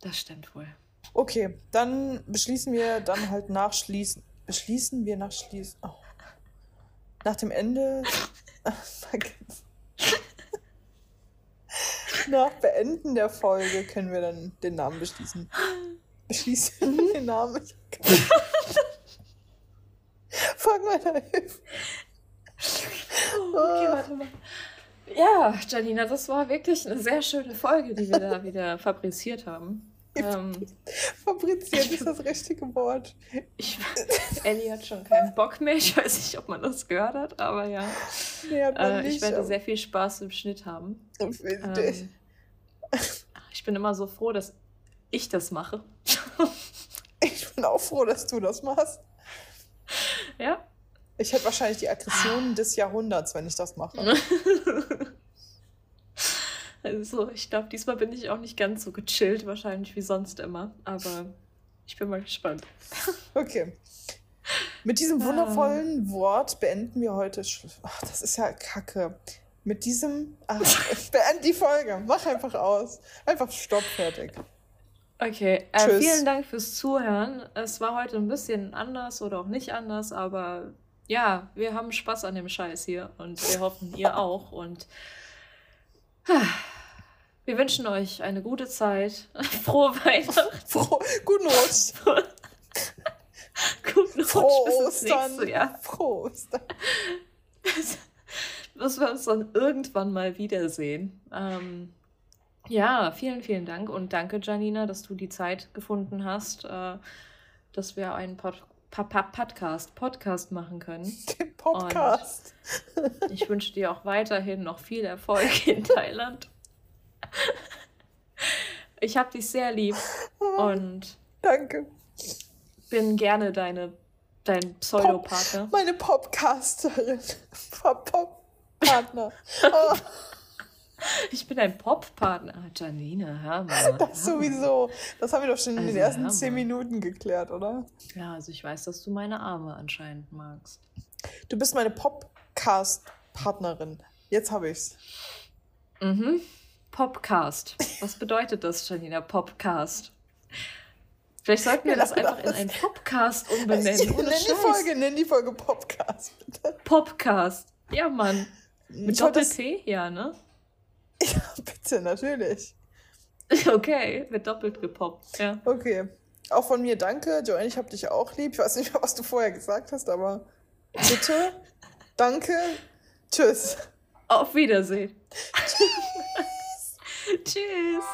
Das stimmt wohl. Okay, dann beschließen wir dann halt nachschließen. Beschließen wir nach Schließen. Oh. Nach dem Ende. Danke. Nach Beenden der Folge können wir dann den Namen beschließen. Beschließen den Namen. Frag mal da Hilfe. Okay, warte mal. Ja, Janina, das war wirklich eine sehr schöne Folge, die wir da wieder fabriziert haben. Ähm, Fabriziert ist das richtige Wort. ich, Ellie hat schon keinen Bock mehr. Ich weiß nicht, ob man das gehört hat, aber ja. Nee, hat Äh, nicht, ich werde sehr viel Spaß im Schnitt haben. Ähm, ich bin immer so froh, dass ich das mache. Ich bin auch froh, dass du das machst. Ja? Ich hätte wahrscheinlich die Aggression des Jahrhunderts, wenn ich das mache. Also, ich glaube, diesmal bin ich auch nicht ganz so gechillt, wahrscheinlich wie sonst immer. Aber ich bin mal gespannt. Okay. Mit diesem wundervollen Wort beenden wir heute. Ach, das ist ja kacke. Mit diesem. Ach, beend die Folge. Mach einfach aus. Einfach stopp, fertig. Okay, äh, vielen Dank fürs Zuhören. Es war heute ein bisschen anders oder auch nicht anders, aber ja, wir haben Spaß an dem Scheiß hier und wir hoffen, ihr auch. Und ah, wir wünschen euch eine gute Zeit, frohe Weihnachten, Froh, guten Rutsch. guten Rutsch Frohe bis Ostern. Jahr, Frohe Ostern. bis wir uns dann irgendwann mal wiedersehen. Ähm, ja, vielen, vielen Dank und danke, Janina, dass du die Zeit gefunden hast, äh, dass wir einen Pod Pa- Pa- Podcast, Podcast machen können. Den Podcast. Ich wünsche dir auch weiterhin noch viel Erfolg in Thailand. Ich habe dich sehr lieb und Danke. bin gerne deine, dein Pseudopartner. Meine Popcasterin. Pop, Pop Partner. Oh, Ich bin ein Pop-Partner. Ah, Janine, hör mal. das sowieso. Das haben wir doch schon in den Also, ersten zehn. Minuten geklärt, oder? Ja, also ich weiß, dass du meine Arme anscheinend magst. Du bist meine Popcast-Partnerin. Jetzt habe ich's. Mhm. Popcast. Was bedeutet das, Janina? Popcast. Vielleicht sollten wir Genau das einfach in einen Popcast umbenennen. Nenn die. Folge, nenn die Folge Popcast, bitte. Popcast. Ja, Mann. Mit Doppel-T? Ja, ne? Ja, bitte, natürlich. Okay, wird doppelt gepoppt. Ja. Okay. Auch von mir danke. Joanne, ich habe dich auch lieb. Ich weiß nicht mehr, was du vorher gesagt hast, aber bitte. danke. Tschüss. Auf Wiedersehen. Tschüss.